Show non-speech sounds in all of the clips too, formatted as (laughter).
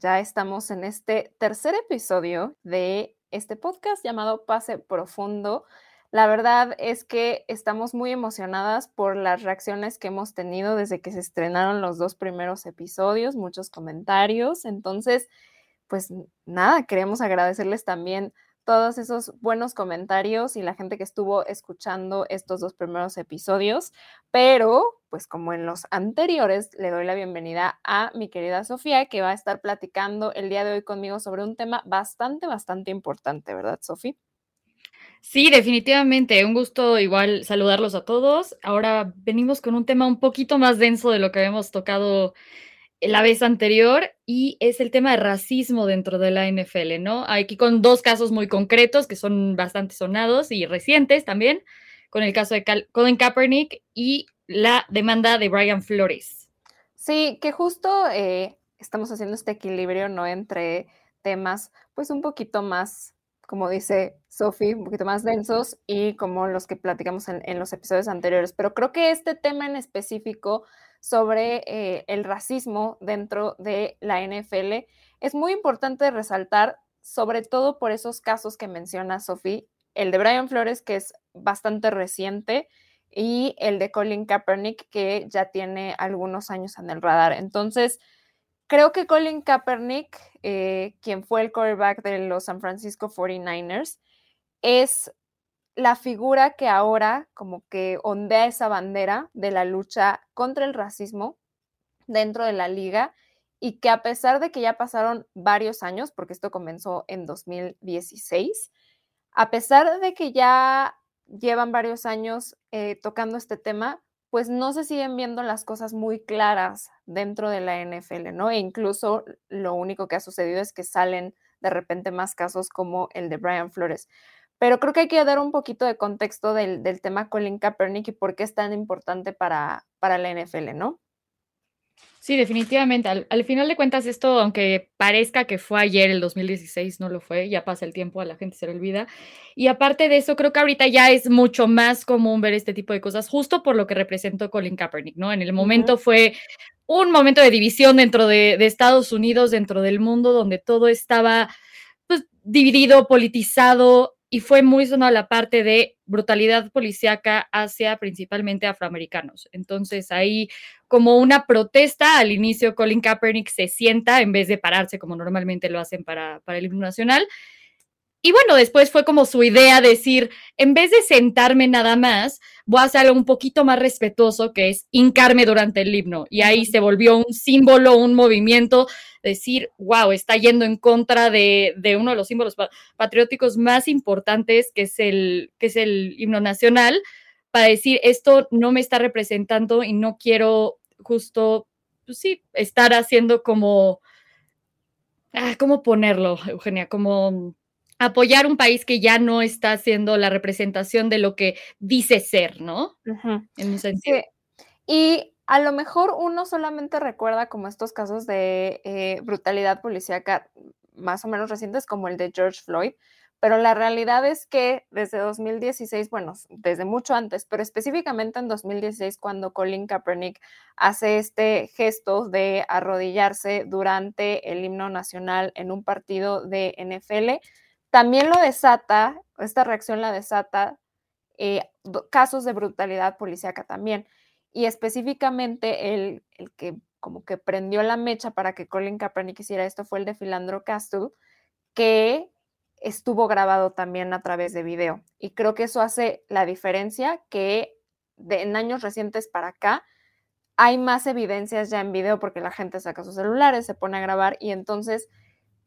Ya estamos en este tercer episodio de este podcast llamado Pase Profundo. La verdad es que estamos muy emocionadas por las reacciones que hemos tenido desde que se estrenaron los dos primeros episodios, muchos comentarios. Entonces, pues nada, queremos agradecerles también todos esos buenos comentarios y la gente que estuvo escuchando estos dos primeros episodios, pero pues como en los anteriores, le doy la bienvenida a mi querida Sofía, que va a estar platicando el día de hoy conmigo sobre un tema bastante, bastante importante, ¿verdad, Sofía? Sí, definitivamente. Un gusto igual saludarlos a todos. Ahora venimos con un tema un poquito más denso de lo que habíamos tocado la vez anterior y es el tema de racismo dentro de la NFL, ¿no? Aquí con dos casos muy concretos que son bastante sonados y recientes también, con el caso de Colin Kaepernick y la demanda de Brian Flores. Sí, que justo eh, estamos haciendo este equilibrio, ¿no? Entre temas, pues un poquito más, como dice Sophie, un poquito más densos y como los que platicamos en, en los episodios anteriores. Pero creo que este tema en específico sobre eh, el racismo dentro de la NFL. Es muy importante resaltar, sobre todo por esos casos que menciona Sophie, el de Brian Flores, que es bastante reciente, y el de Colin Kaepernick, que ya tiene algunos años en el radar. Entonces, creo que Colin Kaepernick, eh, quien fue el quarterback de los San Francisco 49ers, es la figura que ahora como que ondea esa bandera de la lucha contra el racismo dentro de la liga y que a pesar de que ya pasaron varios años, porque esto comenzó en 2016, a pesar de que ya llevan varios años eh, tocando este tema, pues no se siguen viendo las cosas muy claras dentro de la NFL, ¿no? E incluso lo único que ha sucedido es que salen de repente más casos como el de Brian Flores. Pero creo que hay que dar un poquito de contexto del, tema Colin Kaepernick y por qué es tan importante para, para la NFL, ¿no? Sí, definitivamente. Al, final de cuentas, esto, aunque parezca que fue ayer, el 2016, no lo fue, ya pasa el tiempo, a la gente se le olvida. Y aparte de eso, creo que ahorita ya es mucho más común ver este tipo de cosas, justo por lo que representó Colin Kaepernick, ¿no? En el momento fue un momento de división dentro de, de Estados Unidos, dentro del mundo, donde todo estaba pues, dividido, politizado, y fue muy sonada la parte de brutalidad policíaca hacia principalmente afroamericanos. Entonces ahí como una protesta, al inicio Colin Kaepernick se sienta en vez de pararse como normalmente lo hacen para, para el himno nacional. Y bueno, después fue como su idea decir, en vez de sentarme nada más, voy a hacer algo un poquito más respetuoso, que es hincarme durante el himno. Y ahí se volvió un símbolo, un movimiento decir, wow, está yendo en contra de, uno de los símbolos patrióticos más importantes, que es, el, que es el himno nacional, para decir, esto no me está representando y no quiero justo, pues sí, estar haciendo como, ah, ¿cómo ponerlo, Eugenia? Como apoyar un país que ya no está haciendo la representación de lo que dice ser, ¿no? En un sentido. Y a lo mejor uno solamente recuerda como estos casos de eh, brutalidad policíaca más o menos recientes como el de George Floyd, pero la realidad es que desde 2016, bueno, desde mucho antes, pero específicamente en 2016 cuando Colin Kaepernick hace este gesto de arrodillarse durante el himno nacional en un partido de NFL, también lo desata, esta reacción la desata eh, casos de brutalidad policíaca también y específicamente el, el, que como que prendió la mecha para que Colin Kaepernick hiciera esto fue el de Philandro Castle, que estuvo grabado también a través de video. Y creo que eso hace la diferencia que en años recientes para acá hay más evidencias ya en video porque la gente saca sus celulares, se pone a grabar y entonces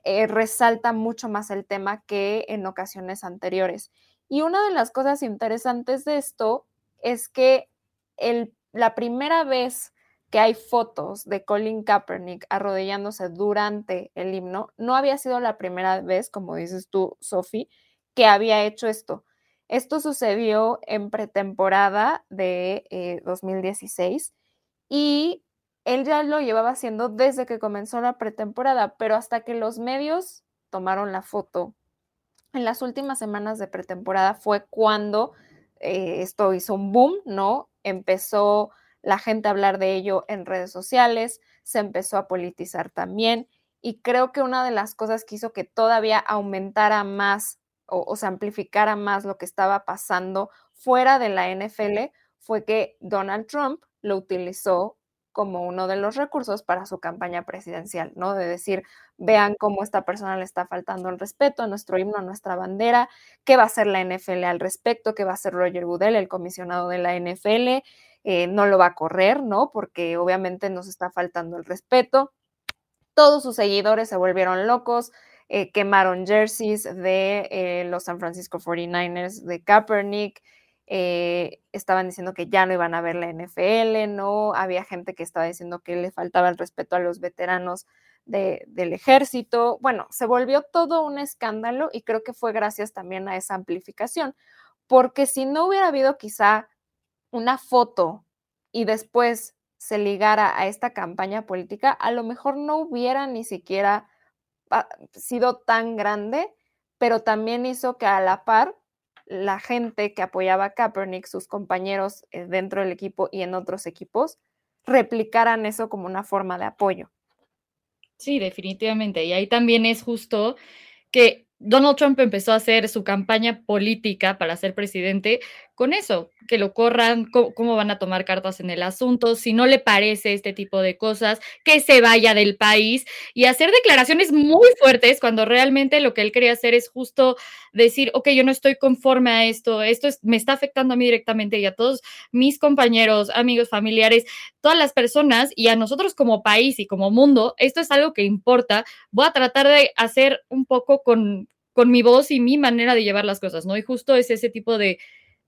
eh, resalta mucho más el tema que en ocasiones anteriores. Y una de las cosas interesantes de esto es que el la primera vez que hay fotos de Colin Kaepernick arrodillándose durante el himno, no había sido la primera vez, como dices tú, Sophie, que había hecho esto. Esto sucedió en pretemporada de 2016 eh, y él ya lo llevaba haciendo desde que comenzó la pretemporada, pero hasta que los medios tomaron la foto en las últimas semanas de pretemporada fue cuando eh, esto hizo un boom, ¿no? Empezó la gente a hablar de ello en redes sociales, se empezó a politizar también y creo que una de las cosas que hizo que todavía aumentara más o, se amplificara más lo que estaba pasando fuera de la NFL fue que Donald Trump lo utilizó como uno de los recursos para su campaña presidencial, ¿no? De decir, vean cómo esta persona le está faltando el respeto a nuestro himno, a nuestra bandera, qué va a hacer la NFL al respecto, qué va a hacer Roger Goodell, el comisionado de la NFL, eh, no lo va a correr, ¿no? Porque obviamente nos está faltando el respeto. Todos sus seguidores se volvieron locos, eh, quemaron jerseys de eh, los San Francisco 49ers, de Kaepernick, eh, estaban diciendo que ya no iban a ver la NFL, ¿no? Había gente que estaba diciendo que le faltaba el respeto a los veteranos del ejército. Bueno, se volvió todo un escándalo y creo que fue gracias también a esa amplificación, porque si no hubiera habido quizá una foto y después se ligara a esta campaña política, a lo mejor no hubiera ni siquiera sido tan grande, pero también hizo que a la par la gente que apoyaba a Kaepernick, sus compañeros eh, dentro del equipo y en otros equipos, replicaran eso como una forma de apoyo. Sí, definitivamente. Y ahí también es justo que Donald Trump empezó a hacer su campaña política para ser presidente con eso, que lo corran, cómo, van a tomar cartas en el asunto, si no le parece este tipo de cosas, que se vaya del país y hacer declaraciones muy fuertes cuando realmente lo que él quería hacer es justo decir, ok, yo no estoy conforme a esto, esto me está afectando a mí directamente y a todos mis compañeros, amigos, familiares, todas las personas y a nosotros como país y como mundo, esto es algo que importa. Voy a tratar de hacer un poco con, con mi voz y mi manera de llevar las cosas, ¿no? Y justo es ese tipo de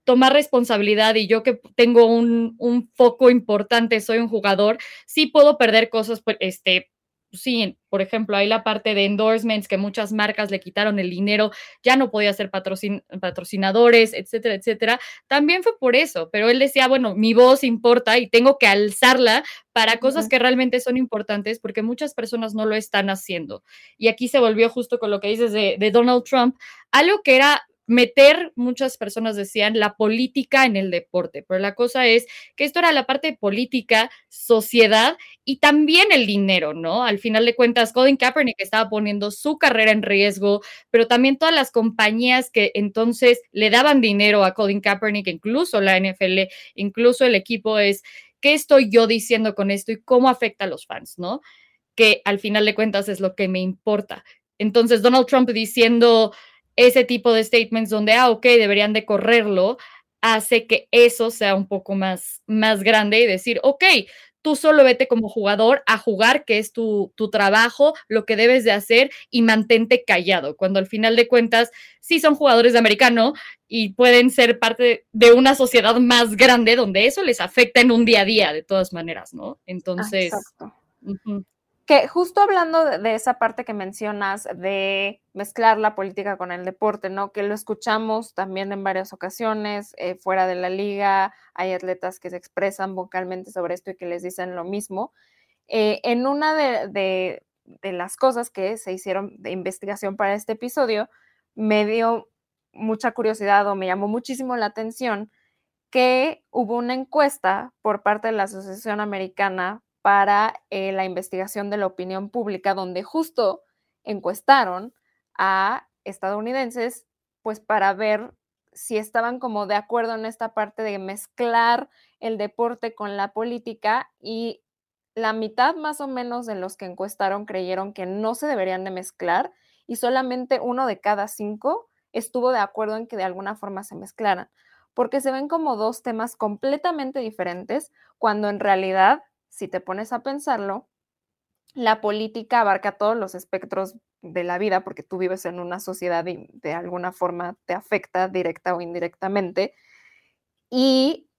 tomar responsabilidad y yo que tengo un, un, foco importante, soy un jugador, sí puedo perder cosas, pues, este, sí, por ejemplo, hay la parte de endorsements que muchas marcas le quitaron el dinero, ya no podía ser patrocinadores, etcétera, etcétera. También fue por eso, pero él decía, bueno, mi voz importa y tengo que alzarla para cosas que realmente son importantes porque muchas personas no lo están haciendo. Y aquí se volvió justo con lo que dices de, de Donald Trump, algo que era meter, muchas personas decían, la política en el deporte, pero la cosa es que esto era la parte política, sociedad y también el dinero, ¿no? Al final de cuentas, Colin Kaepernick estaba poniendo su carrera en riesgo, pero también todas las compañías que entonces le daban dinero a Colin Kaepernick, incluso la NFL, incluso el equipo es, ¿qué estoy yo diciendo con esto y cómo afecta a los fans, ¿no? Que al final de cuentas es lo que me importa. Entonces, Donald Trump diciendo, ese tipo de statements donde, ah, ok, deberían de correrlo, hace que eso sea un poco más, más grande y decir, ok, tú solo vete como jugador a jugar, que es tu, tu, trabajo, lo que debes de hacer y mantente callado, cuando al final de cuentas sí son jugadores de americano y pueden ser parte de una sociedad más grande donde eso les afecta en un día a día de todas maneras, ¿no? Entonces... Exacto. Que justo hablando de, esa parte que mencionas de mezclar la política con el deporte, ¿no? Que lo escuchamos también en varias ocasiones, eh, fuera de la liga, hay atletas que se expresan vocalmente sobre esto y que les dicen lo mismo. Eh, en una de, de las cosas que se hicieron de investigación para este episodio, me dio mucha curiosidad o me llamó muchísimo la atención que hubo una encuesta por parte de la Asociación Americana para eh, la investigación de la opinión pública, donde justo encuestaron a estadounidenses, pues para ver si estaban como de acuerdo en esta parte de mezclar el deporte con la política y la mitad más o menos de los que encuestaron creyeron que no se deberían de mezclar y solamente uno de cada cinco estuvo de acuerdo en que de alguna forma se mezclaran, porque se ven como dos temas completamente diferentes cuando en realidad si te pones a pensarlo, la política abarca todos los espectros de la vida, porque tú vives en una sociedad y de alguna forma te afecta directa o indirectamente. Y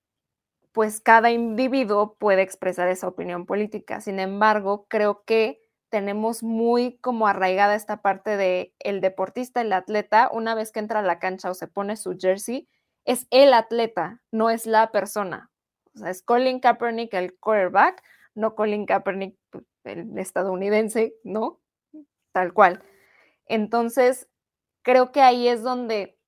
pues cada individuo puede expresar esa opinión política. Sin embargo, creo que tenemos muy como arraigada esta parte de el deportista, el atleta, una vez que entra a la cancha o se pone su jersey, es el atleta, no es la persona. O sea, es Colin Kaepernick el quarterback, no Colin Kaepernick pues, el estadounidense, ¿no? Tal cual. Entonces, creo que ahí es donde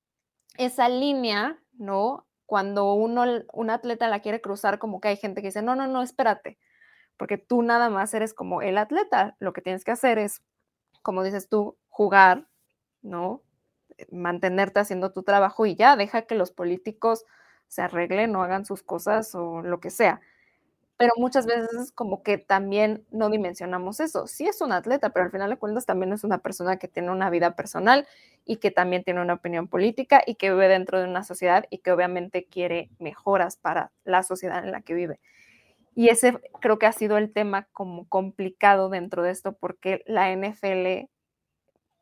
esa línea, ¿no? Cuando uno, un atleta la quiere cruzar, como que hay gente que dice, no, no, no, espérate, porque tú nada más eres como el atleta, lo que tienes que hacer es, como dices tú, jugar, ¿no? Mantenerte haciendo tu trabajo y ya, deja que los políticos se arreglen o hagan sus cosas o lo que sea pero muchas veces como que también no dimensionamos eso. Sí es un atleta, pero al final de cuentas también es una persona que tiene una vida personal y que también tiene una opinión política y que vive dentro de una sociedad y que obviamente quiere mejoras para la sociedad en la que vive. Y ese creo que ha sido el tema como complicado dentro de esto porque la NFL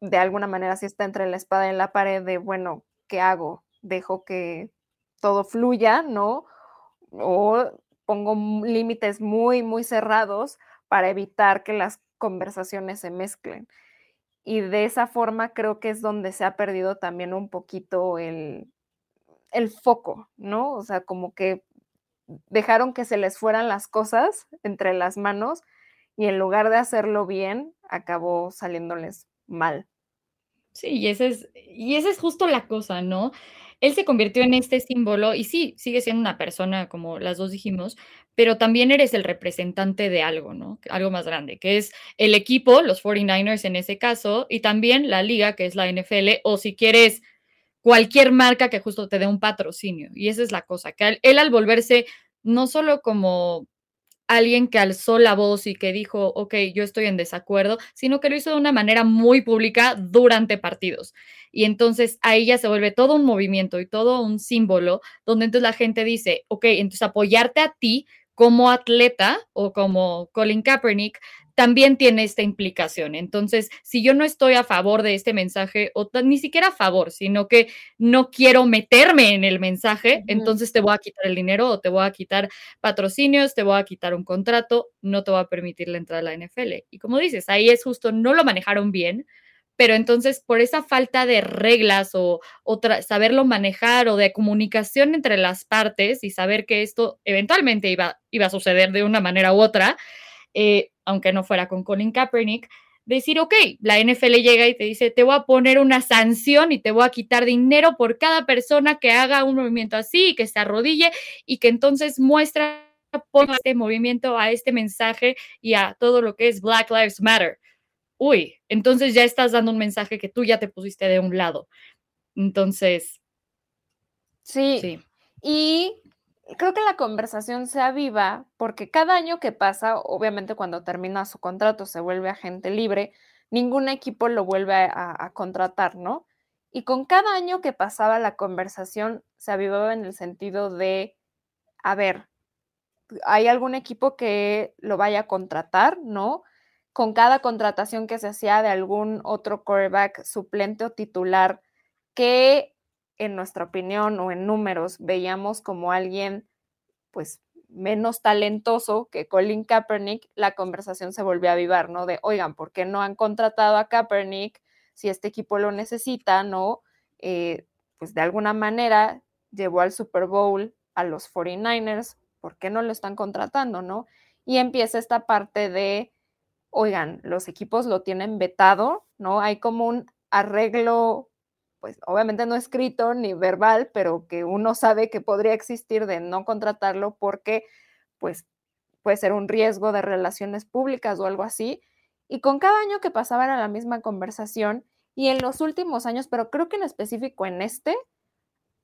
de alguna manera sí está entre la espada y la pared de, bueno, ¿qué hago? Dejo que todo fluya, ¿no? O pongo límites muy, muy cerrados para evitar que las conversaciones se mezclen. Y de esa forma creo que es donde se ha perdido también un poquito el, el foco, ¿no? O sea, como que dejaron que se les fueran las cosas entre las manos y en lugar de hacerlo bien, acabó saliéndoles mal. Sí, y esa es, y esa es justo la cosa, ¿no? Él se convirtió en este símbolo y sí, sigue siendo una persona, como las dos dijimos, pero también eres el representante de algo, ¿no? Algo más grande, que es el equipo, los 49ers en ese caso, y también la liga, que es la NFL, o si quieres cualquier marca que justo te dé un patrocinio. Y esa es la cosa, que él al volverse no solo como alguien que alzó la voz y que dijo, ok, yo estoy en desacuerdo, sino que lo hizo de una manera muy pública durante partidos. Y entonces ahí ya se vuelve todo un movimiento y todo un símbolo donde entonces la gente dice, ok, entonces apoyarte a ti como atleta o como Colin Kaepernick también tiene esta implicación. Entonces, si yo no estoy a favor de este mensaje, o ni siquiera a favor, sino que no quiero meterme en el mensaje, entonces te voy a quitar el dinero o te voy a quitar patrocinios, te voy a quitar un contrato, no te voy a permitir la entrada a la NFL. Y como dices, ahí es justo, no lo manejaron bien, pero entonces por esa falta de reglas o, saberlo manejar o de comunicación entre las partes y saber que esto eventualmente iba, iba a suceder de una manera u otra, eh, aunque no fuera con Colin Kaepernick, decir, ok, la NFL llega y te dice, te voy a poner una sanción y te voy a quitar dinero por cada persona que haga un movimiento así, que se arrodille y que entonces muestra por este movimiento a este mensaje y a todo lo que es Black Lives Matter. Uy, entonces ya estás dando un mensaje que tú ya te pusiste de un lado. Entonces, sí. sí. Y creo que la conversación se aviva porque cada año que pasa, obviamente cuando termina su contrato se vuelve agente libre, ningún equipo lo vuelve a, contratar, ¿no? Y con cada año que pasaba la conversación se avivaba en el sentido de, a ver, ¿hay algún equipo que lo vaya a contratar, ¿no? Con cada contratación que se hacía de algún otro quarterback suplente o titular, que en nuestra opinión o en números veíamos como alguien pues menos talentoso que Colin Kaepernick, la conversación se volvió a avivar, ¿no? De, oigan, ¿por qué no han contratado a Kaepernick si este equipo lo necesita, ¿no? Eh, pues de alguna manera llevó al Super Bowl a los 49ers, ¿por qué no lo están contratando, ¿no? Y empieza esta parte de, oigan, los equipos lo tienen vetado, ¿no? Hay como un arreglo pues obviamente no escrito ni verbal, pero que uno sabe que podría existir de no contratarlo porque pues puede ser un riesgo de relaciones públicas o algo así. Y con cada año que pasaba era la misma conversación y en los últimos años, pero creo que en específico en este,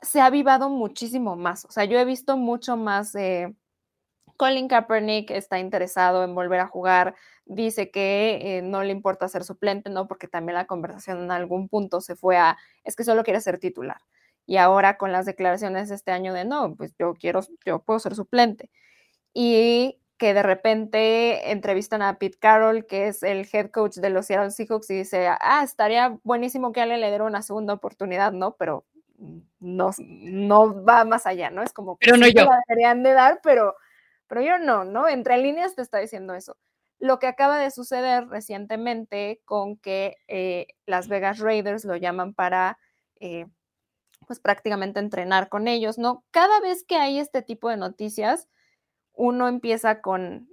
se ha avivado muchísimo más. O sea, yo he visto mucho más de Colin Kaepernick está interesado en volver a jugar, dice que eh, no le importa ser suplente, ¿no? Porque también la conversación en algún punto se fue a, es que solo quiere ser titular. Y ahora con las declaraciones este año de, no, pues yo quiero, yo puedo ser suplente. Y que de repente entrevistan a Pete Carroll, que es el head coach de los Seattle Seahawks, y dice, ah, estaría buenísimo que alguien le diera una segunda oportunidad, ¿no? Pero no, no va más allá, ¿no? Es como que pero no yo. la deberían de dar, pero, pero yo no, ¿no? Entre líneas te está diciendo eso. Lo que acaba de suceder recientemente con que eh, Las Vegas Raiders lo llaman para, eh, pues prácticamente entrenar con ellos, ¿no? Cada vez que hay este tipo de noticias, uno empieza con,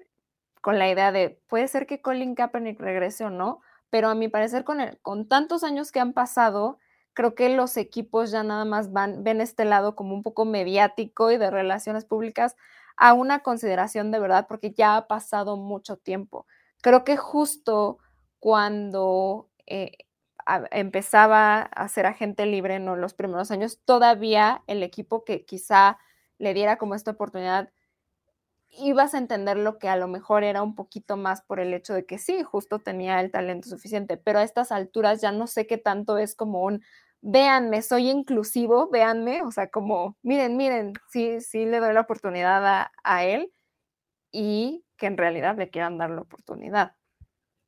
con la idea de, puede ser que Colin Kaepernick regrese o no, pero a mi parecer con, el, con tantos años que han pasado, creo que los equipos ya nada más van, ven este lado como un poco mediático y de relaciones públicas a una consideración de verdad, porque ya ha pasado mucho tiempo. Creo que justo cuando eh, empezaba a ser agente libre en los primeros años, todavía el equipo que quizá le diera como esta oportunidad ibas a entender lo que a lo mejor era un poquito más por el hecho de que sí, justo tenía el talento suficiente, pero a estas alturas ya no sé qué tanto es como un, véanme, soy inclusivo, véanme, o sea, como, miren, miren, sí, sí le doy la oportunidad a, a él y que en realidad le quieran dar la oportunidad.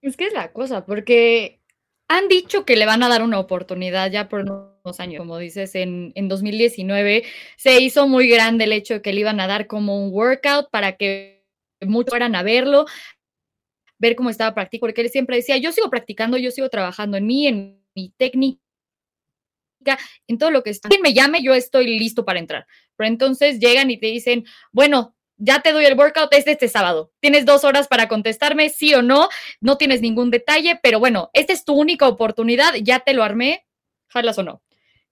Es que es la cosa, porque han dicho que le van a dar una oportunidad ya por unos años, como dices, en, en 2019 se hizo muy grande el hecho de que le iban a dar como un workout para que muchos fueran a verlo, ver cómo estaba practicando, porque él siempre decía, yo sigo practicando, yo sigo trabajando en mí, en mi técnica, en todo lo que está. Quien me llame, yo estoy listo para entrar. Pero entonces llegan y te dicen, bueno, ya te doy el workout, es este sábado. Tienes dos horas para contestarme, sí o no, no tienes ningún detalle, pero bueno, esta es tu única oportunidad, ya te lo armé, jalas o no.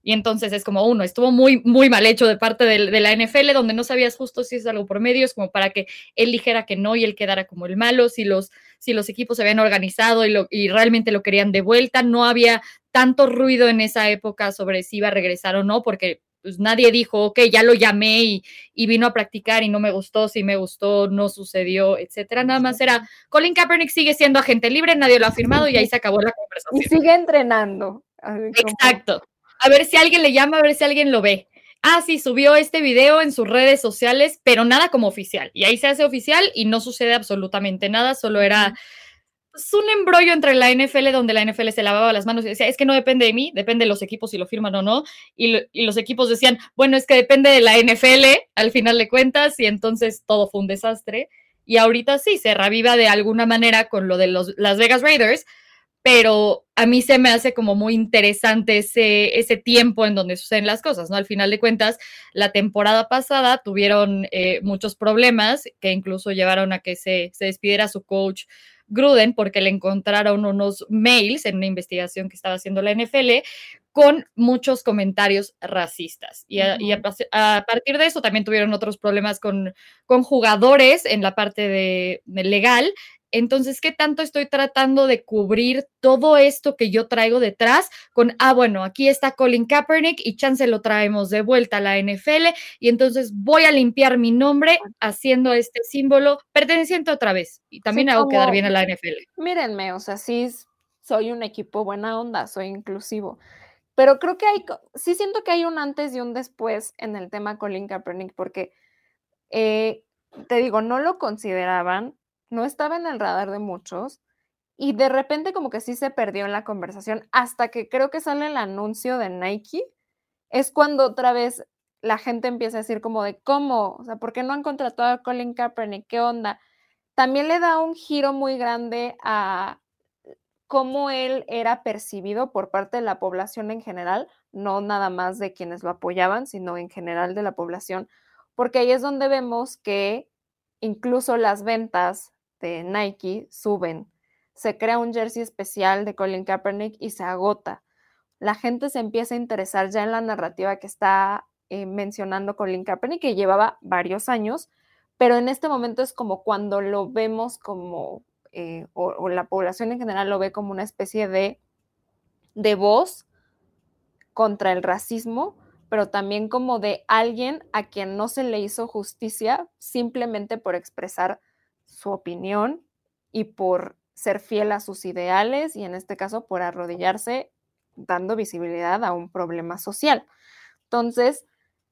Y entonces es como uno, estuvo muy, muy mal hecho de parte de, la NFL, donde no sabías justo si es algo por medios, como para que él dijera que no y él quedara como el malo, si los, si los equipos se habían organizado y, lo, y realmente lo querían de vuelta. No había tanto ruido en esa época sobre si iba a regresar o no, porque pues nadie dijo, ok, ya lo llamé y, y, vino a practicar y no me gustó, si me gustó, no sucedió, etcétera. Nada más era, Colin Kaepernick sigue siendo agente libre, nadie lo ha firmado y ahí se acabó la conversación. Y sigue entrenando. Exacto. A ver si alguien le llama, a ver si alguien lo ve. Ah, sí, subió este video en sus redes sociales, pero nada como oficial. Y ahí se hace oficial y no sucede absolutamente nada, solo era es un embrollo entre la NFL donde la NFL se lavaba las manos y decía, es que no depende de mí, depende de los equipos si lo firman o no. Y, los equipos decían, bueno, es que depende de la NFL al final de cuentas y entonces todo fue un desastre. Y ahorita sí, se reviva de alguna manera con lo de los Las Vegas Raiders, pero a mí se me hace como muy interesante ese, ese tiempo en donde suceden las cosas, ¿no? Al final de cuentas, la temporada pasada tuvieron eh, muchos problemas que incluso llevaron a que se, se despidiera su coach Gruden porque le encontraron unos mails en una investigación que estaba haciendo la NFL con muchos comentarios racistas. Y, a, partir de eso también tuvieron otros problemas con, con jugadores en la parte de legal entonces, ¿qué tanto estoy tratando de cubrir todo esto que yo traigo detrás con, ah, bueno, aquí está Colin Kaepernick y chance lo traemos de vuelta a la NFL y entonces voy a limpiar mi nombre haciendo este símbolo perteneciente otra vez y también hago quedar bien a la NFL. Mírenme, o sea, sí soy un equipo buena onda, soy inclusivo. Pero creo que hay, sí siento que hay un antes y un después en el tema Colin Kaepernick, porque eh, te digo, no lo consideraban, no estaba en el radar de muchos y de repente como que sí se perdió en la conversación hasta que creo que sale el anuncio de Nike, es cuando otra vez la gente empieza a decir como de cómo, o sea, ¿por qué no han contratado a Colin Kaepernick? ¿Qué onda? También le da un giro muy grande a cómo él era percibido por parte de la población en general, no nada más de quienes lo apoyaban, sino en general de la población, porque ahí es donde vemos que incluso las ventas de Nike suben. Se crea un jersey especial de Colin Kaepernick y se agota. La gente se empieza a interesar ya en la narrativa que está eh, mencionando Colin Kaepernick, que llevaba varios años, pero en este momento es como cuando lo vemos como, eh, o, la población en general lo ve como una especie de, de voz contra el racismo, pero también como de alguien a quien no se le hizo justicia simplemente por expresar su opinión y por ser fiel a sus ideales y en este caso por arrodillarse dando visibilidad a un problema social. Entonces,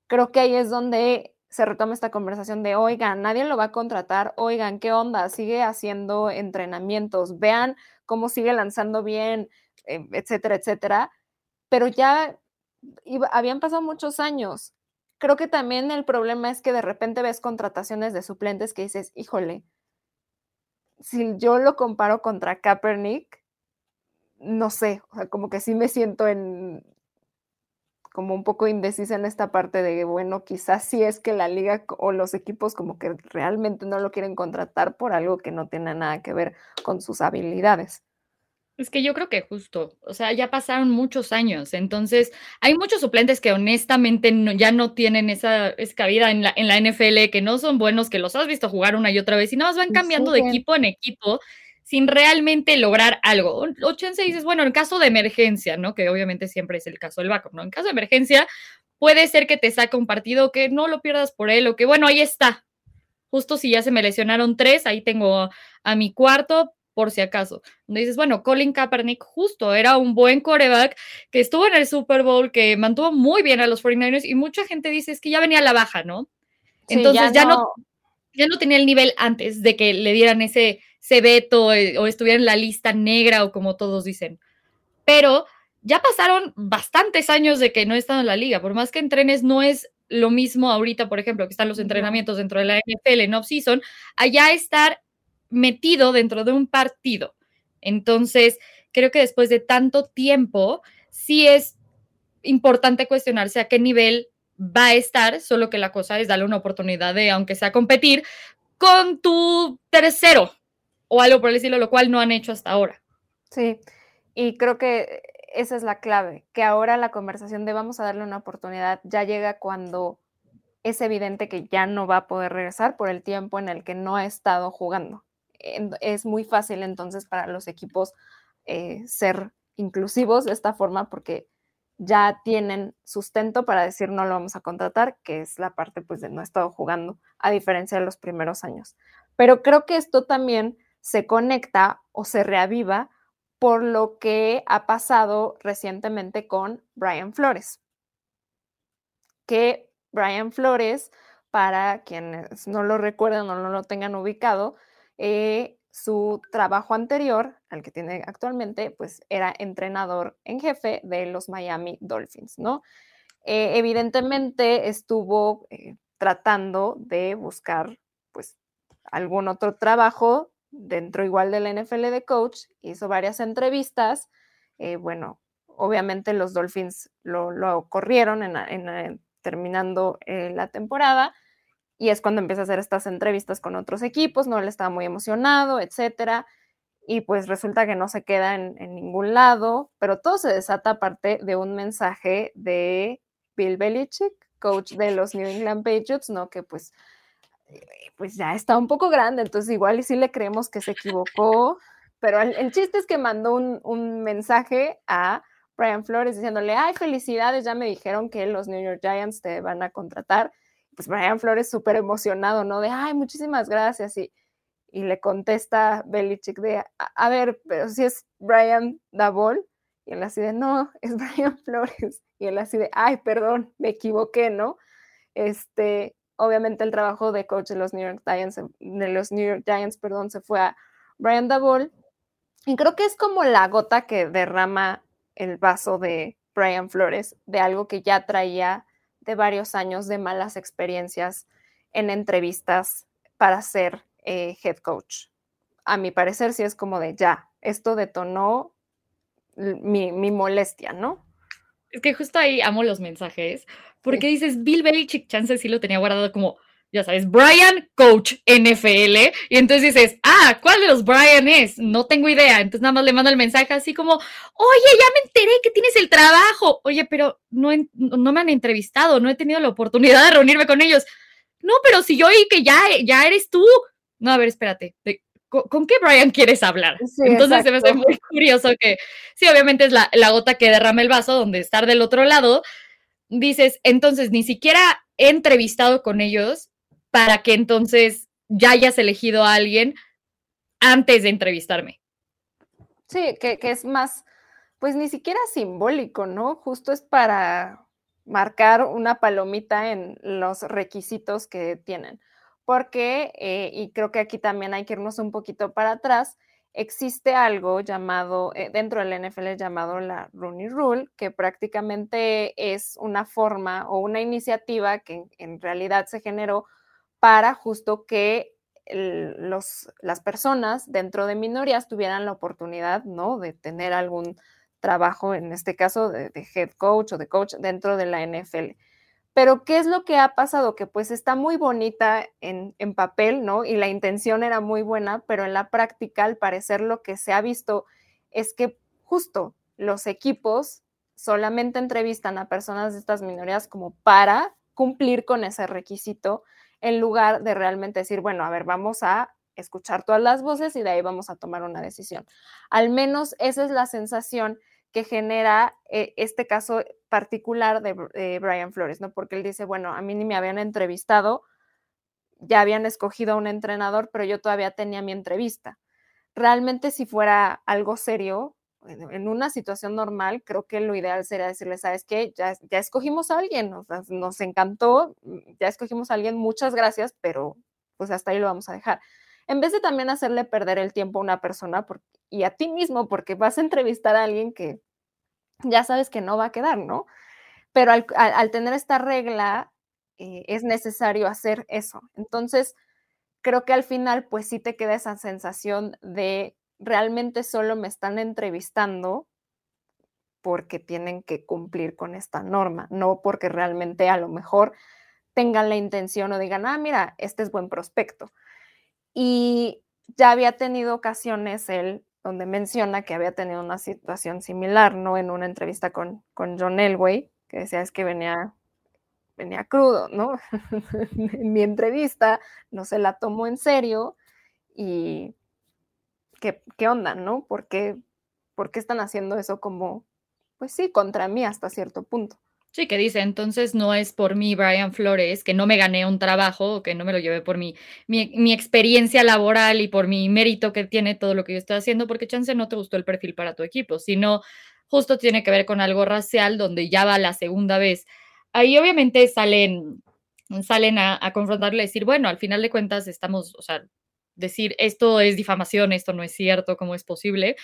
creo que ahí es donde se retoma esta conversación de, oigan, nadie lo va a contratar, oigan, ¿qué onda? Sigue haciendo entrenamientos, vean cómo sigue lanzando bien, eh, etcétera, etcétera. Pero ya habían pasado muchos años. Creo que también el problema es que de repente ves contrataciones de suplentes que dices, híjole, si yo lo comparo contra Kaepernick, no sé, o sea, como que sí me siento en como un poco indecisa en esta parte de, bueno, quizás sí es que la liga o los equipos como que realmente no lo quieren contratar por algo que no tiene nada que ver con sus habilidades. Es que yo creo que justo, o sea, ya pasaron muchos años, entonces hay muchos suplentes que honestamente ya no tienen esa, cabida en la, en la NFL, que no son buenos, que los has visto jugar una y otra vez y nada más van cambiando de equipo en equipo sin realmente lograr algo. O chance dices, bueno, en caso de emergencia, ¿no? Que obviamente siempre es el caso del backup, ¿no? En caso de emergencia, puede ser que te saque un partido que no lo pierdas por él o que, bueno, ahí está. Justo si ya se me lesionaron tres, ahí tengo a mi cuarto, por si acaso. Donde dices, bueno, Colin Kaepernick justo era un buen coreback que estuvo en el Super Bowl, que mantuvo muy bien a los 49ers y mucha gente dice es que ya venía a la baja, ¿no? Entonces ya, no, ya no tenía el nivel antes de que le dieran ese se veto eh, o estuviera en la lista negra o como todos dicen. Pero ya pasaron bastantes años de que no he estado en la liga, por más que entrenes, no es lo mismo ahorita, por ejemplo, que están los entrenamientos dentro de la NFL en off-season, allá estar metido dentro de un partido. Entonces, creo que después de tanto tiempo, sí es importante cuestionarse a qué nivel va a estar, solo que la cosa es darle una oportunidad de, aunque sea competir, con tu tercero, o algo por decirlo, lo cual no han hecho hasta ahora. Sí, y creo que esa es la clave, que ahora la conversación de vamos a darle una oportunidad ya llega cuando es evidente que ya no va a poder regresar por el tiempo en el que no ha estado jugando. Es muy fácil entonces para los equipos eh, ser inclusivos de esta forma porque ya tienen sustento para decir no lo vamos a contratar, que es la parte pues de no ha estado jugando, a diferencia de los primeros años. Pero creo que esto también se conecta o se reaviva por lo que ha pasado recientemente con Brian Flores. Que Brian Flores, para quienes no lo recuerdan o no lo tengan ubicado, eh, su trabajo anterior, al que tiene actualmente, pues era entrenador en jefe de los Miami Dolphins, ¿no? Eh, evidentemente estuvo eh, tratando de buscar, pues, algún otro trabajo dentro igual de la NFL de coach, hizo varias entrevistas. Bueno, obviamente los Dolphins lo, corrieron en, terminando eh, la temporada y es cuando empieza a hacer estas entrevistas con otros equipos, no él estaba muy emocionado, etcétera, y pues resulta que no se queda en, ningún lado, pero todo se desata aparte de un mensaje de Bill Belichick, coach de los New England Patriots, ¿no? Que pues pues ya está un poco grande, entonces igual y sí le creemos que se equivocó, pero el, chiste es que mandó un, mensaje a Brian Flores diciéndole, ay, felicidades, ya me dijeron que los New York Giants te van a contratar. Pues Brian Flores súper emocionado, ¿no? De, ay, muchísimas gracias. Y, y le contesta Belichick de, a, ver, pero si es Brian Dabol. Y él así de, no, (laughs) es Brian Flores. Y él así de, ay, perdón, me equivoqué, ¿no? Este, obviamente el trabajo de coach de los New York Giants, de los New York Giants, perdón, se fue a Brian Dabol. Y creo que es como la gota que derrama el vaso de Brian Flores, de algo que ya traía varios años de malas experiencias en entrevistas para ser eh, head coach. A mi parecer, sí es como de ya, esto detonó mi, mi molestia, ¿no? Es que justo ahí amo los mensajes, porque dices, Bill Belichick, chance sí lo tenía guardado como, ya sabes, Brian, coach NFL, y entonces dices, ah, ¿cuál de los Brian es? No tengo idea, entonces nada más le mando el mensaje así como, oye, ya me enteré que tienes el trabajo, oye, pero no, no me han entrevistado, no he tenido la oportunidad de reunirme con ellos. No, pero si yo oí que ya, ya eres tú. No, a ver, espérate, ¿con, qué Brian quieres hablar? Entonces se me hace muy curioso que, sí, obviamente es la, la, gota que derrama el vaso, donde estar del otro lado, dices, entonces ni siquiera he entrevistado con ellos para que entonces ya hayas elegido a alguien antes de entrevistarme. Sí, que, es más, pues ni siquiera simbólico, ¿no? Justo es para marcar una palomita en los requisitos que tienen porque, eh, y creo que aquí también hay que irnos un poquito para atrás, existe algo llamado, eh, dentro del NFL llamado la Rooney Rule, que prácticamente es una forma o una iniciativa que en realidad se generó para justo que los, las personas dentro de minorías tuvieran la oportunidad, ¿no? De tener algún trabajo, en este caso de, head coach o de coach dentro de la NFL. Pero ¿qué es lo que ha pasado? Que pues está muy bonita en, en, papel, ¿no? Y la intención era muy buena, pero en la práctica, al parecer, lo que se ha visto es que justo los equipos solamente entrevistan a personas de estas minorías como para cumplir con ese requisito, en lugar de realmente decir, bueno, a ver, vamos a escuchar todas las voces y de ahí vamos a tomar una decisión. Al menos esa es la sensación que genera eh, este caso particular de Brian Flores, ¿no? Porque él dice, bueno, a mí ni me habían entrevistado, ya habían escogido a un entrenador, pero yo todavía tenía mi entrevista. Realmente si fuera algo serio, en una situación normal, creo que lo ideal sería decirle, ¿sabes qué? Ya, ya escogimos a alguien, nos, nos encantó, ya escogimos a alguien, muchas gracias, pero pues hasta ahí lo vamos a dejar en vez de también hacerle perder el tiempo a una persona y a ti mismo, porque vas a entrevistar a alguien que ya sabes que no va a quedar, ¿no? Pero al, tener esta regla, eh, es necesario hacer eso. Entonces, creo que al final, pues sí te queda esa sensación de realmente solo me están entrevistando porque tienen que cumplir con esta norma, no porque realmente a lo mejor tengan la intención o digan, ah, mira, este es buen prospecto. Y ya había tenido ocasiones él donde menciona que había tenido una situación similar, ¿no? En una entrevista con, con John Elway, que decía es que venía, venía crudo, ¿no? (laughs) en mi entrevista no se la tomó en serio y ¿qué, qué onda, no? ¿Por qué, ¿Por qué están haciendo eso como, pues sí, contra mí hasta cierto punto? Sí, que dice, entonces no es por mí, Brian Flores, que no me gané un trabajo, que no me lo llevé por mi, mi, experiencia laboral y por mi mérito que tiene todo lo que yo estoy haciendo, porque chance no te gustó el perfil para tu equipo, sino justo tiene que ver con algo racial, donde ya va la segunda vez. Ahí obviamente salen, salen a, a confrontarle y decir, bueno, al final de cuentas estamos, o sea, decir esto es difamación, esto no es cierto, ¿cómo es posible?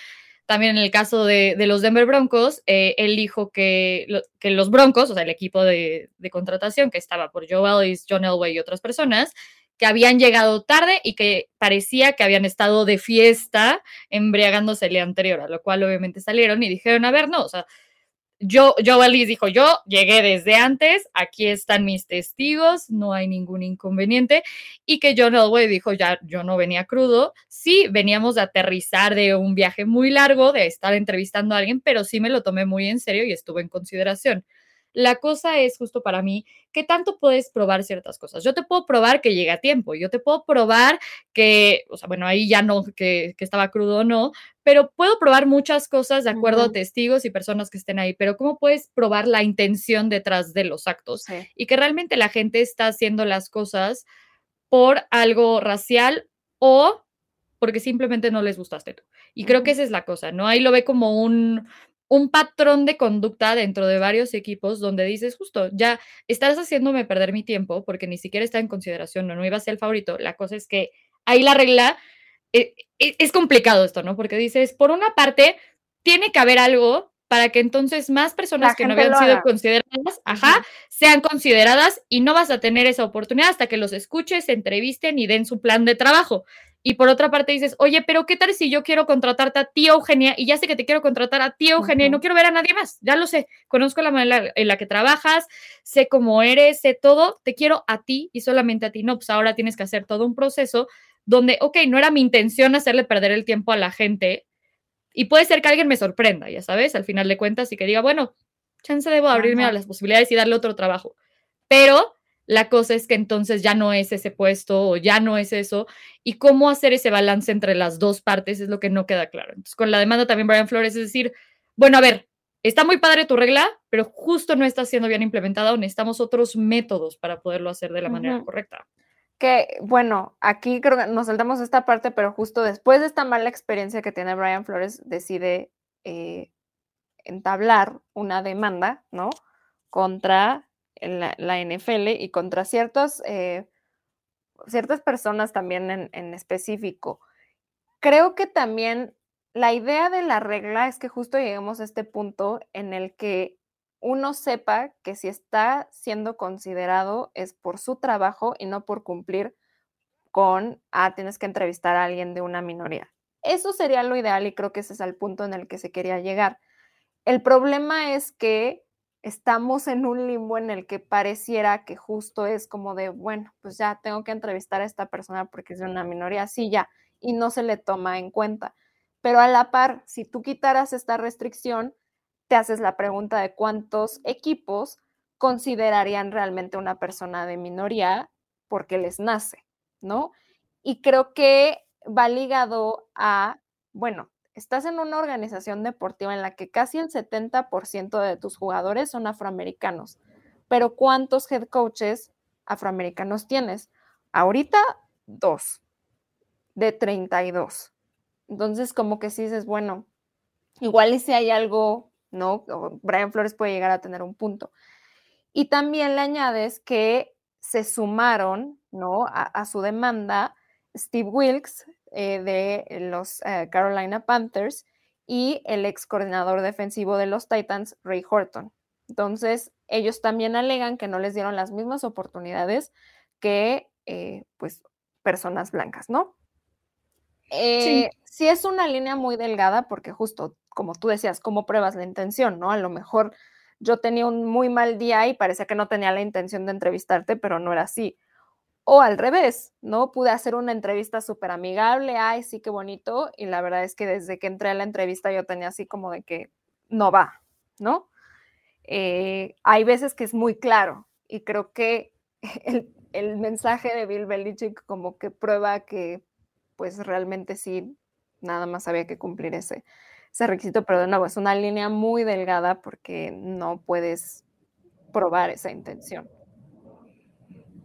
También en el caso de, los Denver Broncos, eh, él dijo que, que, los Broncos, o sea, el equipo de, contratación que estaba por Joe Ellis, John Elway y otras personas, que habían llegado tarde y que parecía que habían estado de fiesta embriagándose el anterior, a lo cual obviamente salieron y dijeron, a ver, no, o sea, yo, Joe Ellis dijo, yo llegué desde antes, aquí están mis testigos, no hay ningún inconveniente. Y que John Elway dijo, ya, yo no venía crudo, sí, veníamos de aterrizar de un viaje muy largo, de estar entrevistando a alguien, pero sí me lo tomé muy en serio y estuve en consideración. La cosa es justo para mí, ¿qué tanto puedes probar ciertas cosas? Yo te puedo probar que llega a tiempo, yo te puedo probar que, o sea, bueno, ahí ya no, que, estaba crudo o no, pero puedo probar muchas cosas de acuerdo a testigos y personas que estén ahí, pero ¿cómo puedes probar la intención detrás de los actos? Y que realmente la gente está haciendo las cosas por algo racial o porque simplemente no les gustaste tú. Y creo que esa es la cosa, ¿no? Ahí lo ve como un, un patrón de conducta dentro de varios equipos donde dices, justo, ya estás haciéndome perder mi tiempo porque ni siquiera está en consideración, no, no iba a ser el favorito. La cosa es que ahí la regla, eh, eh, es complicado esto, ¿no? Porque dices, por una parte, tiene que haber algo para que entonces más personas que no habían sido consideradas, ajá, sean consideradas y no vas a tener esa oportunidad hasta que los escuches, se entrevisten y den su plan de trabajo. Y por otra parte dices, oye, pero ¿qué tal si yo quiero contratarte a ti, Eugenia, y ya sé que te quiero contratar a ti, Eugenia, y no quiero ver a nadie más? Ya lo sé, conozco la manera en la que trabajas, sé cómo eres, sé todo, te quiero a ti y solamente a ti. No, pues ahora tienes que hacer todo un proceso donde, ok, no era mi intención hacerle perder el tiempo a la gente, y puede ser que alguien me sorprenda, ya sabes, al final de cuentas, y que diga, bueno, chance debo abrirme a las posibilidades y darle otro trabajo. Pero la cosa es que entonces ya no es ese puesto o ya no es eso. Y cómo hacer ese balance entre las dos partes es lo que no queda claro. Entonces, con la demanda también Brian Flores es decir, bueno, a ver, está muy padre tu regla, pero justo no está siendo bien implementada o necesitamos otros métodos para poderlo hacer de la manera correcta. Que bueno, aquí creo que nos saltamos esta parte, pero justo después de esta mala experiencia que tiene Brian Flores, decide eh, entablar una demanda, ¿no? Contra la, la NFL y contra ciertos, eh, ciertas personas también en, en específico. creo que también la idea de la regla es que justo lleguemos a este punto en el que uno sepa que si está siendo considerado es por su trabajo y no por cumplir con, ah, tienes que entrevistar a alguien de una minoría. Eso sería lo ideal y creo que ese es el punto en el que se quería llegar. El problema es que estamos en un limbo en el que pareciera que justo es como de, bueno, pues ya tengo que entrevistar a esta persona porque es de una minoría, sí, ya, y no se le toma en cuenta. Pero a la par, si tú quitaras esta restricción, te haces la pregunta de cuántos equipos considerarían realmente una persona de minoría porque les nace, ¿no? Y creo que va ligado a, bueno, estás en una organización deportiva en la que casi el 70% de tus jugadores son afroamericanos, pero ¿cuántos head coaches afroamericanos tienes? Ahorita, dos, de 32. Entonces, como que si dices, bueno, igual y si hay algo, ¿no? Brian Flores puede llegar a tener un punto. Y también le añades que se sumaron, ¿no? A, su demanda Steve Wilkes eh, de los eh, Carolina Panthers y el ex coordinador defensivo de los Titans, Ray Horton. Entonces, ellos también alegan que no les dieron las mismas oportunidades que, eh, pues, personas blancas, ¿no? sí. sí es una línea muy delgada porque justo, como tú decías, ¿cómo pruebas la intención, no? A lo mejor yo tenía un muy mal día y parecía que no tenía la intención de entrevistarte, pero no era así. O al revés, ¿no? Pude hacer una entrevista súper amigable, ay, sí, qué bonito, y la verdad es que desde que entré a la entrevista yo tenía así como de que no va, ¿no? Eh, hay veces que es muy claro y creo que (laughs) el, mensaje de Bill Belichick como que prueba que pues realmente sí, nada más había que cumplir ese, ese requisito, pero de nuevo es una línea muy delgada porque no puedes probar esa intención.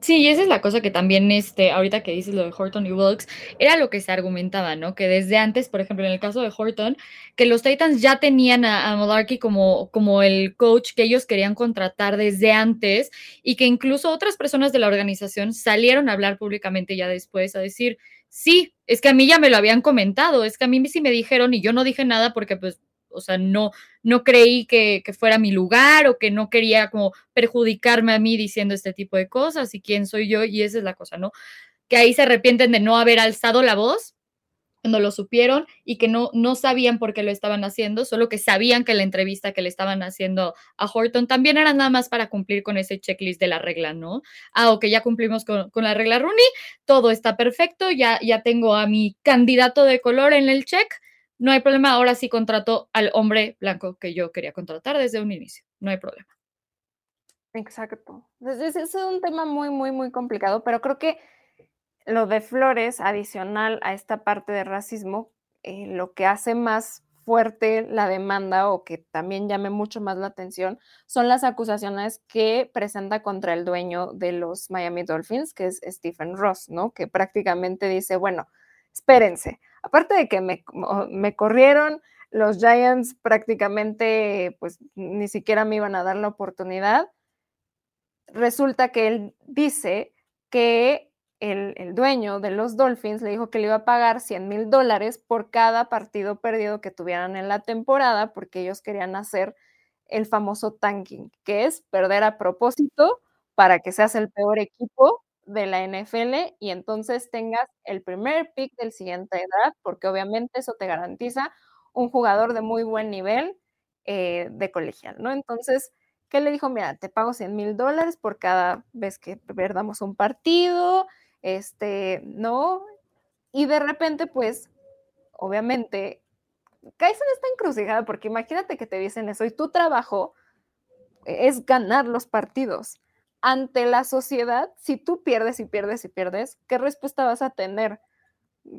Sí, y esa es la cosa que también, este, ahorita que dices lo de Horton y Wilkes, era lo que se argumentaba, ¿no? Que desde antes, por ejemplo, en el caso de Horton, que los Titans ya tenían a, a como, como el coach que ellos querían contratar desde antes y que incluso otras personas de la organización salieron a hablar públicamente ya después a decir, sí, es que a mí ya me lo habían comentado, es que a mí sí me dijeron y yo no dije nada porque pues, o sea, no, no creí que, fuera mi lugar o que no quería como perjudicarme a mí diciendo este tipo de cosas y quién soy yo y esa es la cosa, ¿no? Que ahí se arrepienten de no haber alzado la voz cuando lo supieron y que no, no sabían por qué lo estaban haciendo, solo que sabían que la entrevista que le estaban haciendo a Horton también era nada más para cumplir con ese checklist de la regla, ¿no? Ah, ok, ya cumplimos con, la regla Rooney, todo está perfecto, ya, ya tengo a mi candidato de color en el check, no hay problema, ahora sí contrato al hombre blanco que yo quería contratar desde un inicio, no hay problema. Exacto. Es, es un tema muy, muy, muy complicado, pero creo que lo de Flores, adicional a esta parte de racismo, eh, lo que hace más fuerte la demanda o que también llame mucho más la atención son las acusaciones que presenta contra el dueño de los Miami Dolphins, que es Stephen Ross, ¿no? Que prácticamente dice, bueno, espérense, aparte de que me, me corrieron, los Giants prácticamente pues ni siquiera me iban a dar la oportunidad. Resulta que él dice que el, dueño de los Dolphins le dijo que le iba a pagar 100 mil dólares por cada partido perdido que tuvieran en la temporada porque ellos querían hacer el famoso tanking, que es perder a propósito para que seas el peor equipo de la NFL y entonces tengas el primer pick del siguiente edad, porque obviamente eso te garantiza un jugador de muy buen nivel eh, de colegial, ¿no? Entonces, ¿qué le dijo? Mira, te pago 100 mil dólares por cada vez que perdamos un partido, este, ¿no? Y de repente, pues, obviamente, caes en esta encrucijada, porque imagínate que te dicen eso y tu trabajo es ganar los partidos. Ante la sociedad, si tú pierdes y pierdes y pierdes, ¿qué respuesta vas a tener?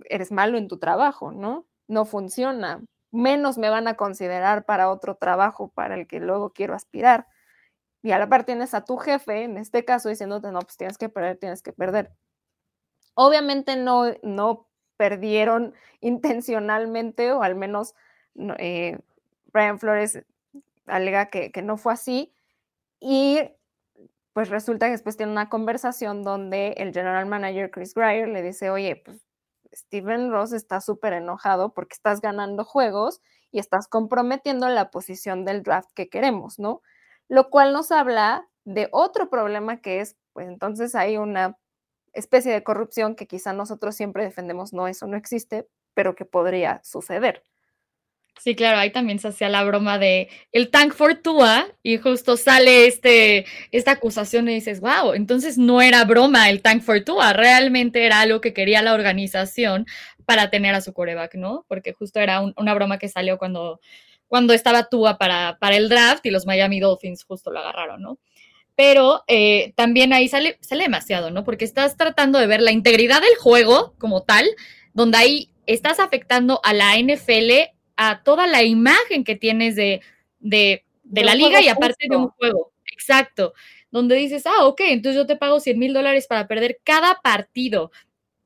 Eres malo en tu trabajo, ¿no? No funciona. Menos me van a considerar para otro trabajo para el que luego quiero aspirar. Y a la par tienes a tu jefe, en este caso, diciéndote, no, pues tienes que perder, tienes que perder. Obviamente no, no perdieron (laughs) intencionalmente, o al menos eh, Brian Flores alega que, no fue así. Y pues resulta que después tiene una conversación donde el general manager Chris Greyer le dice, oye, pues Steven Ross está súper enojado porque estás ganando juegos y estás comprometiendo la posición del draft que queremos, ¿no? Lo cual nos habla de otro problema que es, pues entonces hay una especie de corrupción que quizá nosotros siempre defendemos, no, eso no existe, pero que podría suceder. Sí, claro, ahí también se hacía la broma de el tank for Tua y justo sale este, esta acusación y dices, wow, entonces no era broma el tank for Tua, realmente era algo que quería la organización para tener a su coreback, ¿no? Porque justo era una broma que salió cuando, cuando estaba Tua para, para el draft y los Miami Dolphins justo lo agarraron, ¿no? Pero eh, también ahí sale, sale demasiado, ¿no? Porque estás tratando de ver la integridad del juego como tal, donde ahí estás afectando a la NFL a toda la imagen que tienes de, de, la liga y aparte de un juego. Exacto. Donde dices, ah, ok, entonces yo te pago 100 mil dólares para perder cada partido.